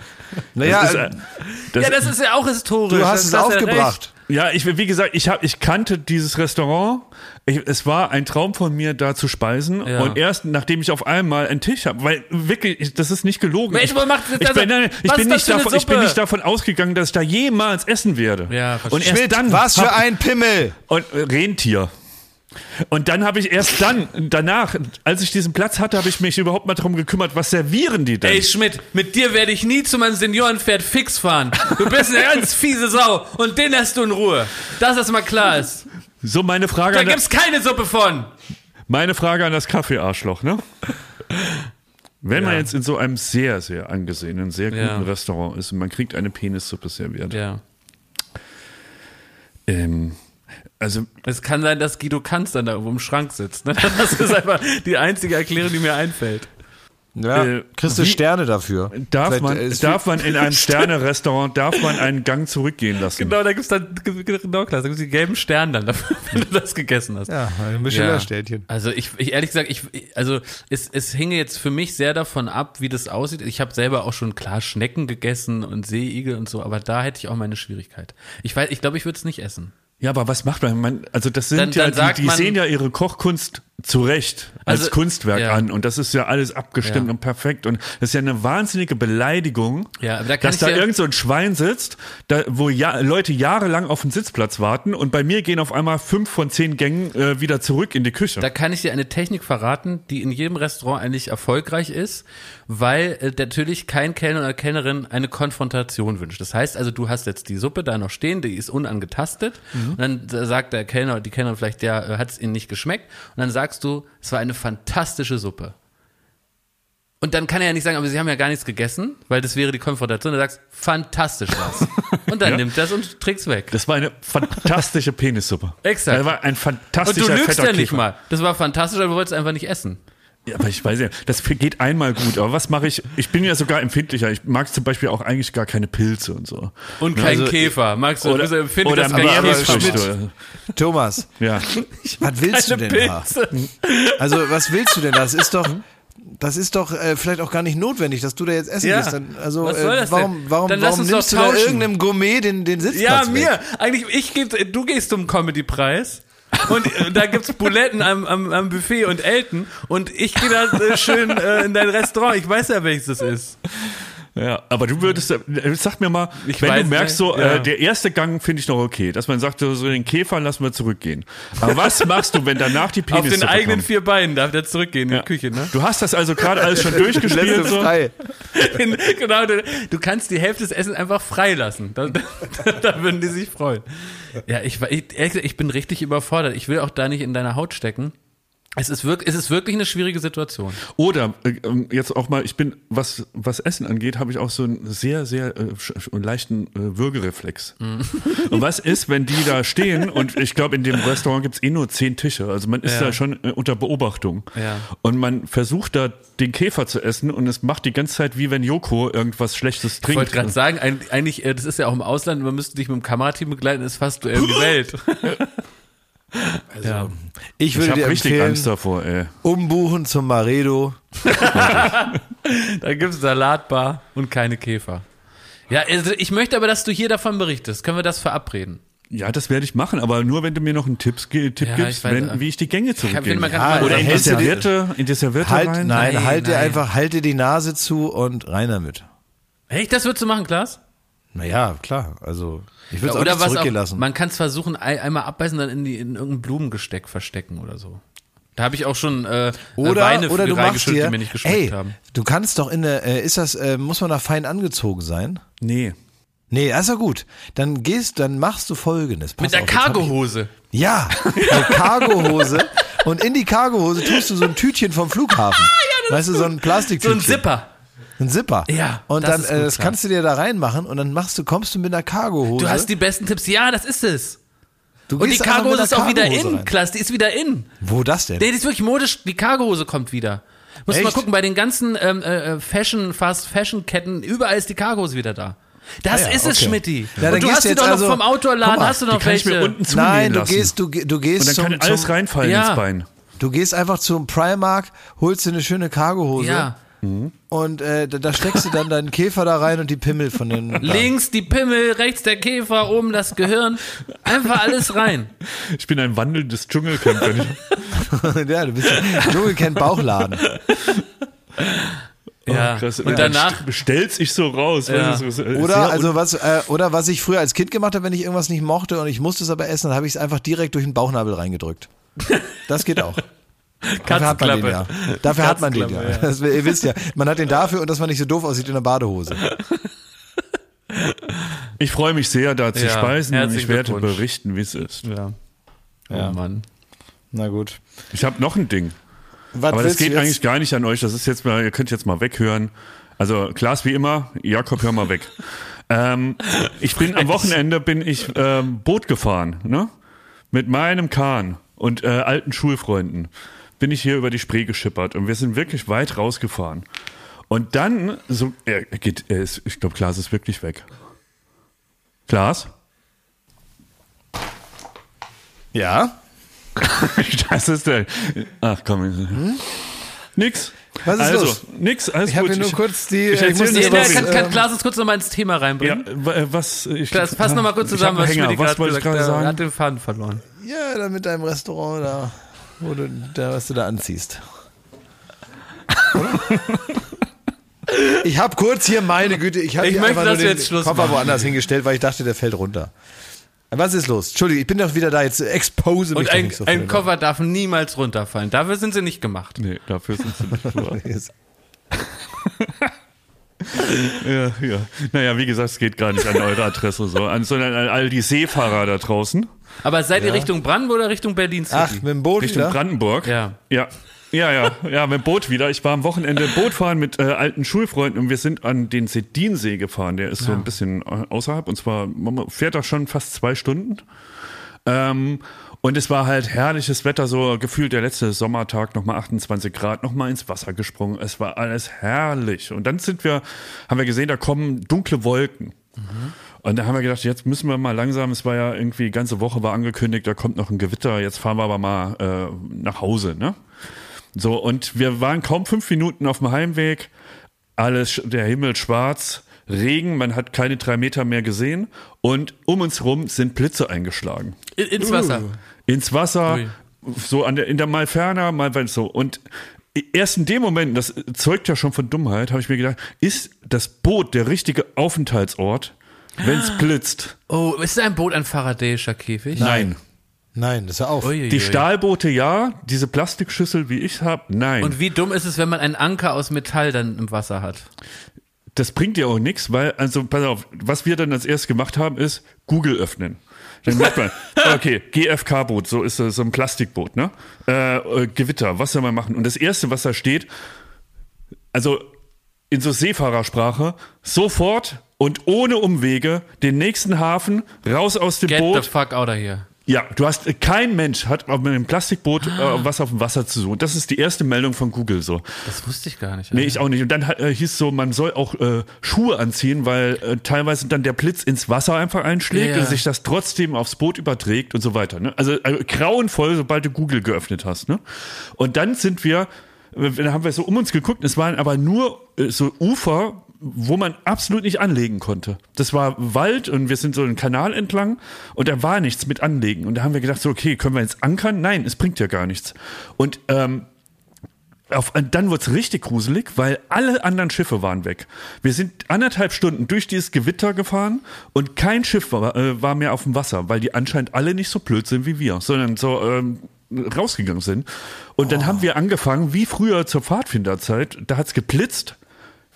A: Naja, das ist, äh,
B: das, ja, das ist ja auch historisch.
A: Du hast es aufgebracht.
C: Ja, ich, wie gesagt, ich, hab, ich kannte dieses Restaurant. Ich, es war ein Traum von mir, da zu speisen. Ja. Und erst nachdem ich auf einmal einen Tisch habe, weil wirklich, das ist nicht gelogen.
B: Ich, ich, bin,
C: ich, bin nicht davon, ich bin nicht davon ausgegangen, dass ich da jemals essen werde.
B: Ja,
A: und erst Schmidt, dann. Was für ein Pimmel!
C: Und äh, Rentier. Und dann habe ich erst dann, danach, als ich diesen Platz hatte, habe ich mich überhaupt mal darum gekümmert, was servieren die denn?
B: Ey Schmidt, mit dir werde ich nie zu meinem Seniorenpferd fix fahren. Du bist eine ganz fiese Sau und den lässt du in Ruhe. Dass das mal klar ist.
C: So, meine Frage
B: Da gibt's keine Suppe von.
C: Meine Frage an das Kaffeearschloch, ne? Wenn ja. man jetzt in so einem sehr, sehr angesehenen, sehr guten ja. Restaurant ist und man kriegt eine Penissuppe serviert.
B: Ja.
C: Ähm, also
B: es kann sein, dass Guido Kanz dann da irgendwo im Schrank sitzt. Ne? Das ist einfach die einzige Erklärung, die mir einfällt.
A: Ja, äh, kriegst du Sterne dafür.
C: Darf man, darf man in einem Sterne-Restaurant, darf man einen Gang zurückgehen lassen?
B: Genau, da gibt's dann, genau klar, da gibt's die gelben Sterne dann dafür, wenn du das gegessen hast.
A: Ja, ein Michelin-Sternchen.
B: Ja. Also ich, ich, ehrlich gesagt, ich, also es, es hinge jetzt für mich sehr davon ab, wie das aussieht. Ich habe selber auch schon klar Schnecken gegessen und Seeigel und so, aber da hätte ich auch meine Schwierigkeit. Ich weiß, ich glaube, ich würde es nicht essen.
C: Ja, aber was macht man? man also das sind dann, ja, dann die, die sehen ja ihre Kochkunst zu Recht als also, Kunstwerk ja. an und das ist ja alles abgestimmt ja. und perfekt und das ist ja eine wahnsinnige Beleidigung,
B: ja, da
C: dass da ja irgend so ein Schwein sitzt, da, wo ja, Leute jahrelang auf den Sitzplatz warten und bei mir gehen auf einmal fünf von zehn Gängen äh, wieder zurück in die Küche.
B: Da kann ich dir eine Technik verraten, die in jedem Restaurant eigentlich erfolgreich ist, weil äh, natürlich kein Kellner oder Kellnerin eine Konfrontation wünscht. Das heißt also, du hast jetzt die Suppe da noch stehen, die ist unangetastet mhm. Und dann sagt der Kellner oder die Kellnerin vielleicht, ja, äh, hat es ihnen nicht geschmeckt und dann sagst du, es war eine fantastische Suppe. Und dann kann er ja nicht sagen, aber sie haben ja gar nichts gegessen, weil das wäre die Konfrontation. Du sagst, fantastisch war's. Und dann ja. nimmt das und trägt's weg.
C: Das war eine fantastische Penissuppe.
B: Exakt.
C: Das war ein fantastischer
B: Und du lügst ja nicht mal. Das war fantastisch, aber du wolltest einfach nicht essen.
C: Ja, aber ich weiß ja, das geht einmal gut. Aber was mache ich? Ich bin ja sogar empfindlicher. Ich mag zum Beispiel auch eigentlich gar keine Pilze und so.
B: Und keinen also, Käfer. Magst du?
C: Oder,
B: du
C: empfindlich, oder,
A: aber, aber Schmidt, Thomas.
C: Ja.
A: Was willst keine du denn Pilze. da? Also was willst du denn da? Das ist doch, das ist doch äh, vielleicht auch gar nicht notwendig, dass du da jetzt essen ja. gehst. Dann, also Was soll äh, das warum, denn? warum, warum nimmst du da irgendeinem Gourmet den, den Sitzplatz
B: Ja, mir. Weg? Eigentlich, ich geb, du gehst zum Comedy-Preis. Und äh, da gibt's Buletten am, am, am Buffet und Elten und ich gehe da äh, schön äh, in dein Restaurant. Ich weiß ja, welches das ist.
C: Ja, aber du würdest, äh, sag mir mal, ich wenn du merkst, so, äh, ja. äh, der erste Gang finde ich noch okay, dass man sagt, so den Käfer lassen wir zurückgehen. Aber was machst du, wenn danach die Penis
B: Auf den eigenen kommt? vier Beinen darf der zurückgehen ja. in die Küche, ne?
C: Du hast das also gerade alles schon durchgespielt. so.
B: In, genau, du, du, kannst die Hälfte des Essens einfach frei lassen. Da, da, da würden die sich freuen. Ja, ich, ich, ich bin richtig überfordert. Ich will auch da nicht in deiner Haut stecken. Es ist, wirklich, es ist wirklich eine schwierige Situation.
C: Oder äh, ähm, jetzt auch mal, ich bin, was, was Essen angeht, habe ich auch so einen sehr, sehr äh, leichten äh, Würgereflex. Mm. Und was ist, wenn die da stehen und ich glaube, in dem Restaurant gibt's eh nur zehn Tische. Also man ist ja. da schon äh, unter Beobachtung.
B: Ja.
C: Und man versucht da den Käfer zu essen und es macht die ganze Zeit wie wenn Joko irgendwas Schlechtes trinkt. Ich
B: wollte gerade sagen, eigentlich, äh, das ist ja auch im Ausland, man müsste dich mit dem Kamerateam begleiten, ist fast äh, die Welt.
A: Also, ja. ich würde ich dir richtig empfehlen,
C: Angst davor, ey.
A: umbuchen zum Maredo.
B: da gibt es Salatbar und keine Käfer. Ja, also ich möchte aber, dass du hier davon berichtest. Können wir das verabreden?
C: Ja, das werde ich machen, aber nur wenn du mir noch einen Tipp, Tipp ja, gibst, weiß, wenn, wie ich die Gänge zurückgehe.
A: Ja, oder in die Serviette,
C: in die Serviette
A: halt,
C: rein.
A: Nein, nein halt dir einfach, halte die Nase zu und rein damit.
B: Echt, das würdest du machen, Klaas?
A: Naja, klar, also ich würde es ja, auch nicht zurückgehen lassen.
B: Man kann es versuchen, einmal abbeißen, dann in, die, in irgendein Blumengesteck verstecken oder so. Da habe ich auch schon äh,
A: oder, Weine oder du machst dir,
B: die mir nicht geschmeckt
A: ey,
B: haben.
A: Du kannst doch in der, äh, ist das, äh, muss man da fein angezogen sein?
C: Nee.
A: Nee, ist ja gut. Dann gehst, dann machst du folgendes.
B: Pass Mit der Cargohose.
A: Ja, eine Cargohose. und in die Cargohose tust du so ein Tütchen vom Flughafen. ja, weißt du, so ein Plastiktütchen.
B: So ein Zipper.
A: Ein Zipper.
B: Ja.
A: Und das dann, äh, das kannst du dir da reinmachen und dann machst du, kommst du mit einer Cargohose.
B: Du hast die besten Tipps. Ja, das ist es. Du und die Cargohose ist auch wieder in, Klaas, die ist wieder in.
A: Wo das denn?
B: Nee, die ist wirklich modisch, die Cargohose kommt wieder. Muss mal gucken, bei den ganzen ähm, äh, äh, Fashion, Fast Fashion Ketten, überall ist die Cargohose wieder da. Das ah ja, ist es, okay. Schmidti. Ja, und du hast sie doch noch also, vom Outdoor-Laden, hast du noch welche?
C: mir unten
A: Nein, du gehst, du, du gehst
C: Und dann kann zum, alles reinfallen ja. ins Bein.
A: Du gehst einfach zum Primark, holst dir eine schöne Cargohose.
B: Ja
A: Mhm. Und äh, da, da, steckst du dann deinen Käfer da rein und die Pimmel von den.
B: Links die Pimmel, rechts der Käfer, oben das Gehirn. Einfach alles rein.
C: Ich bin ein wandelndes Dschungelcamp.
A: ja, du bist ein Dschungelcamp-Bauchladen.
B: Ja, oh, krass. und danach
C: bestellst ich so raus. Ja.
A: So, oder also was äh, oder was ich früher als Kind gemacht habe, wenn ich irgendwas nicht mochte und ich musste es aber essen, dann habe ich es einfach direkt durch den Bauchnabel reingedrückt. Das geht auch. Dafür hat man den ja. Dafür hat man den ja. ja. Das, ihr wisst ja, man hat den dafür und dass man nicht so doof aussieht in der Badehose.
C: Ich freue mich sehr, da zu ja, speisen und ich werde berichten, wie es ist.
B: Ja. Oh ja. Mann.
A: Na gut.
C: Ich habe noch ein Ding. Was Aber das geht eigentlich gar nicht an euch. Das ist jetzt mal, ihr könnt jetzt mal weghören. Also Klaas wie immer, Jakob, hör mal weg. ähm, ich bin am Wochenende bin ich ähm, Boot gefahren, ne? Mit meinem Kahn und äh, alten Schulfreunden bin ich hier über die Spree geschippert und wir sind wirklich weit rausgefahren. Und dann so, er geht, er ist, ich glaube, Klaas ist wirklich weg. Klaas?
A: Ja?
C: das ist der. Ach komm. Hm? Nix.
A: Was ist
C: also,
A: los?
C: nix, alles
A: ich
C: gut.
A: Ich nur kurz die.
B: Ich, ich muss was, kann, kann Klaas uns kurz nochmal ins Thema reinbringen?
C: Ja, äh, was. Ich,
B: Klaas, fass nochmal kurz zusammen, was
C: Hänger. Ich gerade sagen?
B: Er hat den Faden verloren.
A: Ja, da mit deinem Restaurant da, wo du, da, was du da anziehst. ich habe kurz hier meine Güte, ich habe einfach
B: nur den
A: Koffer woanders hingestellt, weil ich dachte, der fällt runter. Was ist los? Entschuldigung, ich bin doch wieder da, jetzt expose mich
B: Und ein,
A: so
B: ein Koffer darf niemals runterfallen. Dafür sind sie nicht gemacht.
C: Nee, dafür sind sie nicht gemacht. ja, ja. Naja, wie gesagt, es geht gar nicht an eure Adresse so, an, sondern an all die Seefahrer da draußen.
B: Aber seid ihr Richtung Brandenburg oder Richtung Berlin City?
A: Ach, mit dem Boot
C: Richtung
A: wieder?
C: Brandenburg.
B: Ja.
C: Ja. Ja, ja, ja, mit dem Boot wieder. Ich war am Wochenende Boot fahren mit äh, alten Schulfreunden und wir sind an den Sedinsee gefahren. Der ist so ein bisschen äh, außerhalb und zwar man fährt da schon fast zwei Stunden. Ähm, und es war halt herrliches Wetter, so gefühlt der letzte Sommertag, nochmal 28 Grad, nochmal ins Wasser gesprungen. Es war alles herrlich. Und dann sind wir, haben wir gesehen, da kommen dunkle Wolken. Mhm. Und da haben wir gedacht, jetzt müssen wir mal langsam, es war ja irgendwie, die ganze Woche war angekündigt, da kommt noch ein Gewitter, jetzt fahren wir aber mal äh, nach Hause, ne? So, und wir waren kaum fünf Minuten auf dem Heimweg, alles, der Himmel schwarz, Regen, man hat keine drei Meter mehr gesehen und um uns rum sind Blitze eingeschlagen.
B: In, ins Wasser. Uh.
C: Ins Wasser, Ui. so an der, in der mal ferner, mal so. Und erst in dem Moment, das zeugt ja schon von Dummheit, habe ich mir gedacht, ist das Boot der richtige Aufenthaltsort, wenn es blitzt?
B: Oh, ist ein Boot ein faradäischer Käfig?
C: Nein.
A: Nein, das ist ja auch.
C: Uiuiui. Die Stahlboote ja, diese Plastikschüssel, wie ich habe, nein.
B: Und wie dumm ist es, wenn man einen Anker aus Metall dann im Wasser hat?
C: Das bringt dir auch nichts, weil, also pass auf, was wir dann als erstes gemacht haben, ist Google öffnen. Dann merkt man, okay, GFK-Boot, so ist es, so ein Plastikboot, ne? Äh, äh, Gewitter, was soll man machen? Und das erste, was da steht, also in so Seefahrersprache, sofort und ohne Umwege den nächsten Hafen raus aus dem
B: Get
C: Boot.
B: Get the fuck out of here.
C: Ja, du hast kein Mensch hat mit einem Plastikboot äh, was auf dem Wasser zu suchen. Das ist die erste Meldung von Google so.
B: Das wusste ich gar nicht.
C: Nee, ich auch nicht. Und dann äh, hieß so, man soll auch äh, Schuhe anziehen, weil äh, teilweise dann der Blitz ins Wasser einfach einschlägt ja, und sich das trotzdem aufs Boot überträgt und so weiter. Ne? Also äh, grauenvoll, sobald du Google geöffnet hast. Ne? Und dann sind wir, äh, dann haben wir so um uns geguckt. Es waren aber nur äh, so Ufer wo man absolut nicht anlegen konnte. Das war Wald und wir sind so einen Kanal entlang und da war nichts mit Anlegen. Und da haben wir gedacht, so, okay, können wir jetzt ankern? Nein, es bringt ja gar nichts. Und ähm, auf, dann wurde es richtig gruselig, weil alle anderen Schiffe waren weg. Wir sind anderthalb Stunden durch dieses Gewitter gefahren und kein Schiff war, äh, war mehr auf dem Wasser, weil die anscheinend alle nicht so blöd sind wie wir, sondern so ähm, rausgegangen sind. Und oh. dann haben wir angefangen, wie früher zur Pfadfinderzeit, da hat's geblitzt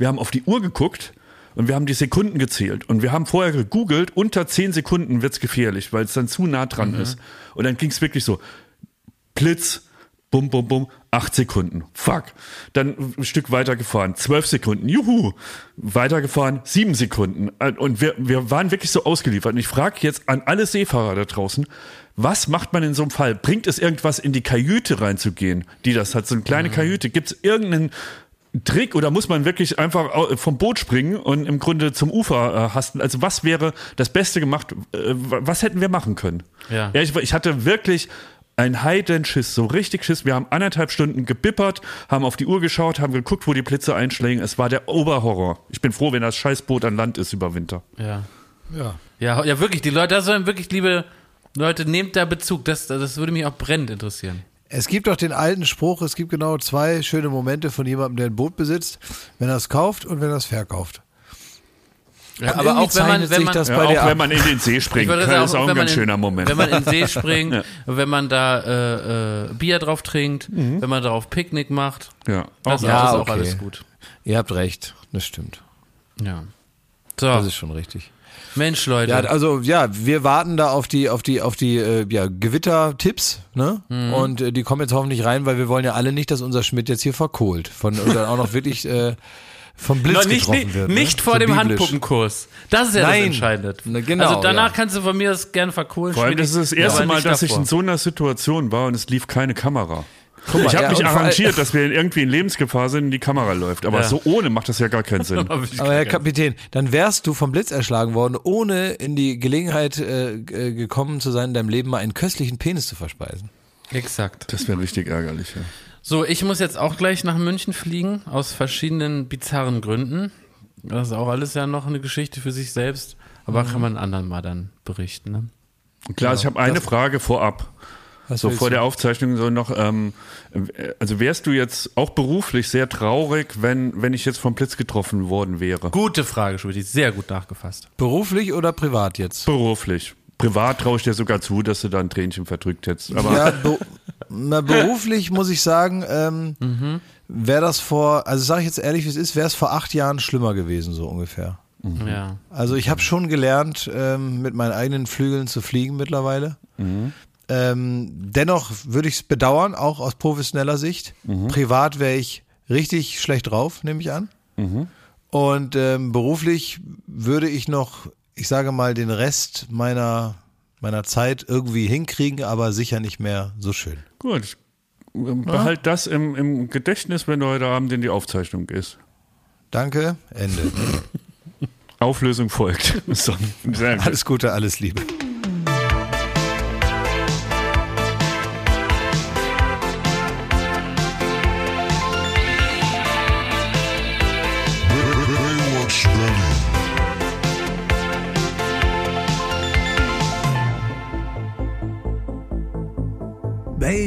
C: wir haben auf die Uhr geguckt und wir haben die Sekunden gezählt. Und wir haben vorher gegoogelt, unter 10 Sekunden wird's gefährlich, weil es dann zu nah dran mhm. ist. Und dann ging's wirklich so, Blitz, bum, bum, bum, acht Sekunden. Fuck. Dann ein Stück weiter gefahren, zwölf Sekunden. Juhu. Weitergefahren, sieben Sekunden. Und wir, wir waren wirklich so ausgeliefert. Und ich frage jetzt an alle Seefahrer da draußen, was macht man in so einem Fall? Bringt es irgendwas, in die Kajüte reinzugehen, die das hat? So eine kleine mhm. Kajüte. Gibt es irgendeinen Trick oder muss man wirklich einfach vom Boot springen und im Grunde zum Ufer äh, hasten? Also was wäre das Beste gemacht? Äh, was hätten wir machen können?
B: Ja.
C: ja ich, ich hatte wirklich ein Heidenschiss, so richtig Schiss. Wir haben anderthalb Stunden gebippert, haben auf die Uhr geschaut, haben geguckt, wo die Blitze einschlägen. Es war der Oberhorror. Ich bin froh, wenn das Scheißboot an Land ist über Winter.
B: Ja. Ja. Ja, ja wirklich, die Leute, da sollen wirklich, liebe Leute, nehmt da Bezug. Das, das würde mich auch brennend interessieren.
A: Es gibt doch den alten Spruch, es gibt genau zwei schöne Momente von jemandem, der ein Boot besitzt, wenn er es kauft und wenn er es verkauft.
B: Ja, aber auch wenn man, wenn man,
C: ja, auch wenn man in den See springt, das auch, ist auch ein ganz in, schöner Moment.
B: Wenn man in den See springt, ja. wenn man da äh, äh, Bier drauf trinkt, mhm. wenn man darauf Picknick macht,
C: ja,
B: das, ja, ist auch okay. alles gut.
A: Ihr habt recht, das stimmt.
B: Ja.
A: So. Das ist schon richtig.
B: Mensch, Leute.
A: Ja, also ja, wir warten da auf die, auf die, auf die äh, ja, Gewitter-Tipps, ne? Mhm. Und äh, die kommen jetzt hoffentlich rein, weil wir wollen ja alle nicht, dass unser Schmidt jetzt hier verkohlt. Von oder auch noch wirklich äh, vom Blitz
B: nicht,
A: getroffen
B: nicht,
A: wird.
B: Ne? Nicht vor so dem biblisch. Handpuppenkurs. Das ist ja Nein. das Entscheidende.
A: Na, genau,
B: also danach
A: ja.
B: kannst du von mir das gerne verkohlen.
C: Vor allem, das ist das erste Mal, dass davor. ich in so einer Situation war und es lief keine Kamera. Mal, ich habe ja, mich arrangiert, dass wir irgendwie in Lebensgefahr sind und die Kamera läuft. Aber ja. so ohne macht das ja gar keinen Sinn.
A: Aber Herr Kapitän, dann wärst du vom Blitz erschlagen worden, ohne in die Gelegenheit äh, äh, gekommen zu sein, in deinem Leben mal einen köstlichen Penis zu verspeisen.
B: Exakt.
C: Das wäre richtig ärgerlich, ja.
B: So, ich muss jetzt auch gleich nach München fliegen, aus verschiedenen bizarren Gründen. Das ist auch alles ja noch eine Geschichte für sich selbst. Aber mhm. kann man anderen mal dann berichten. Ne?
C: Klar, genau. ich habe eine Frage vorab. Was so vor du? der Aufzeichnung so noch, ähm, also wärst du jetzt auch beruflich sehr traurig, wenn, wenn ich jetzt vom Blitz getroffen worden wäre?
B: Gute Frage, Schmidt, sehr gut nachgefasst.
A: Beruflich oder privat jetzt?
C: Beruflich. Privat traue ich dir sogar zu, dass du da ein Tränchen verdrückt hättest. Aber
A: ja, be na, beruflich muss ich sagen, ähm, mhm. wäre das vor, also sage ich jetzt ehrlich, wie es ist, wäre es vor acht Jahren schlimmer gewesen, so ungefähr.
B: Mhm. Ja.
A: Also ich habe schon gelernt, ähm, mit meinen eigenen Flügeln zu fliegen mittlerweile. Mhm. Ähm, dennoch würde ich es bedauern, auch aus professioneller Sicht. Mhm. Privat wäre ich richtig schlecht drauf, nehme ich an. Mhm. Und ähm, beruflich würde ich noch, ich sage mal, den Rest meiner, meiner Zeit irgendwie hinkriegen, aber sicher nicht mehr so schön.
C: Gut. Behalt ja? das im, im Gedächtnis, wenn du heute Abend in die Aufzeichnung gehst.
A: Danke, Ende.
C: Auflösung folgt.
A: So, alles Gute, alles Liebe.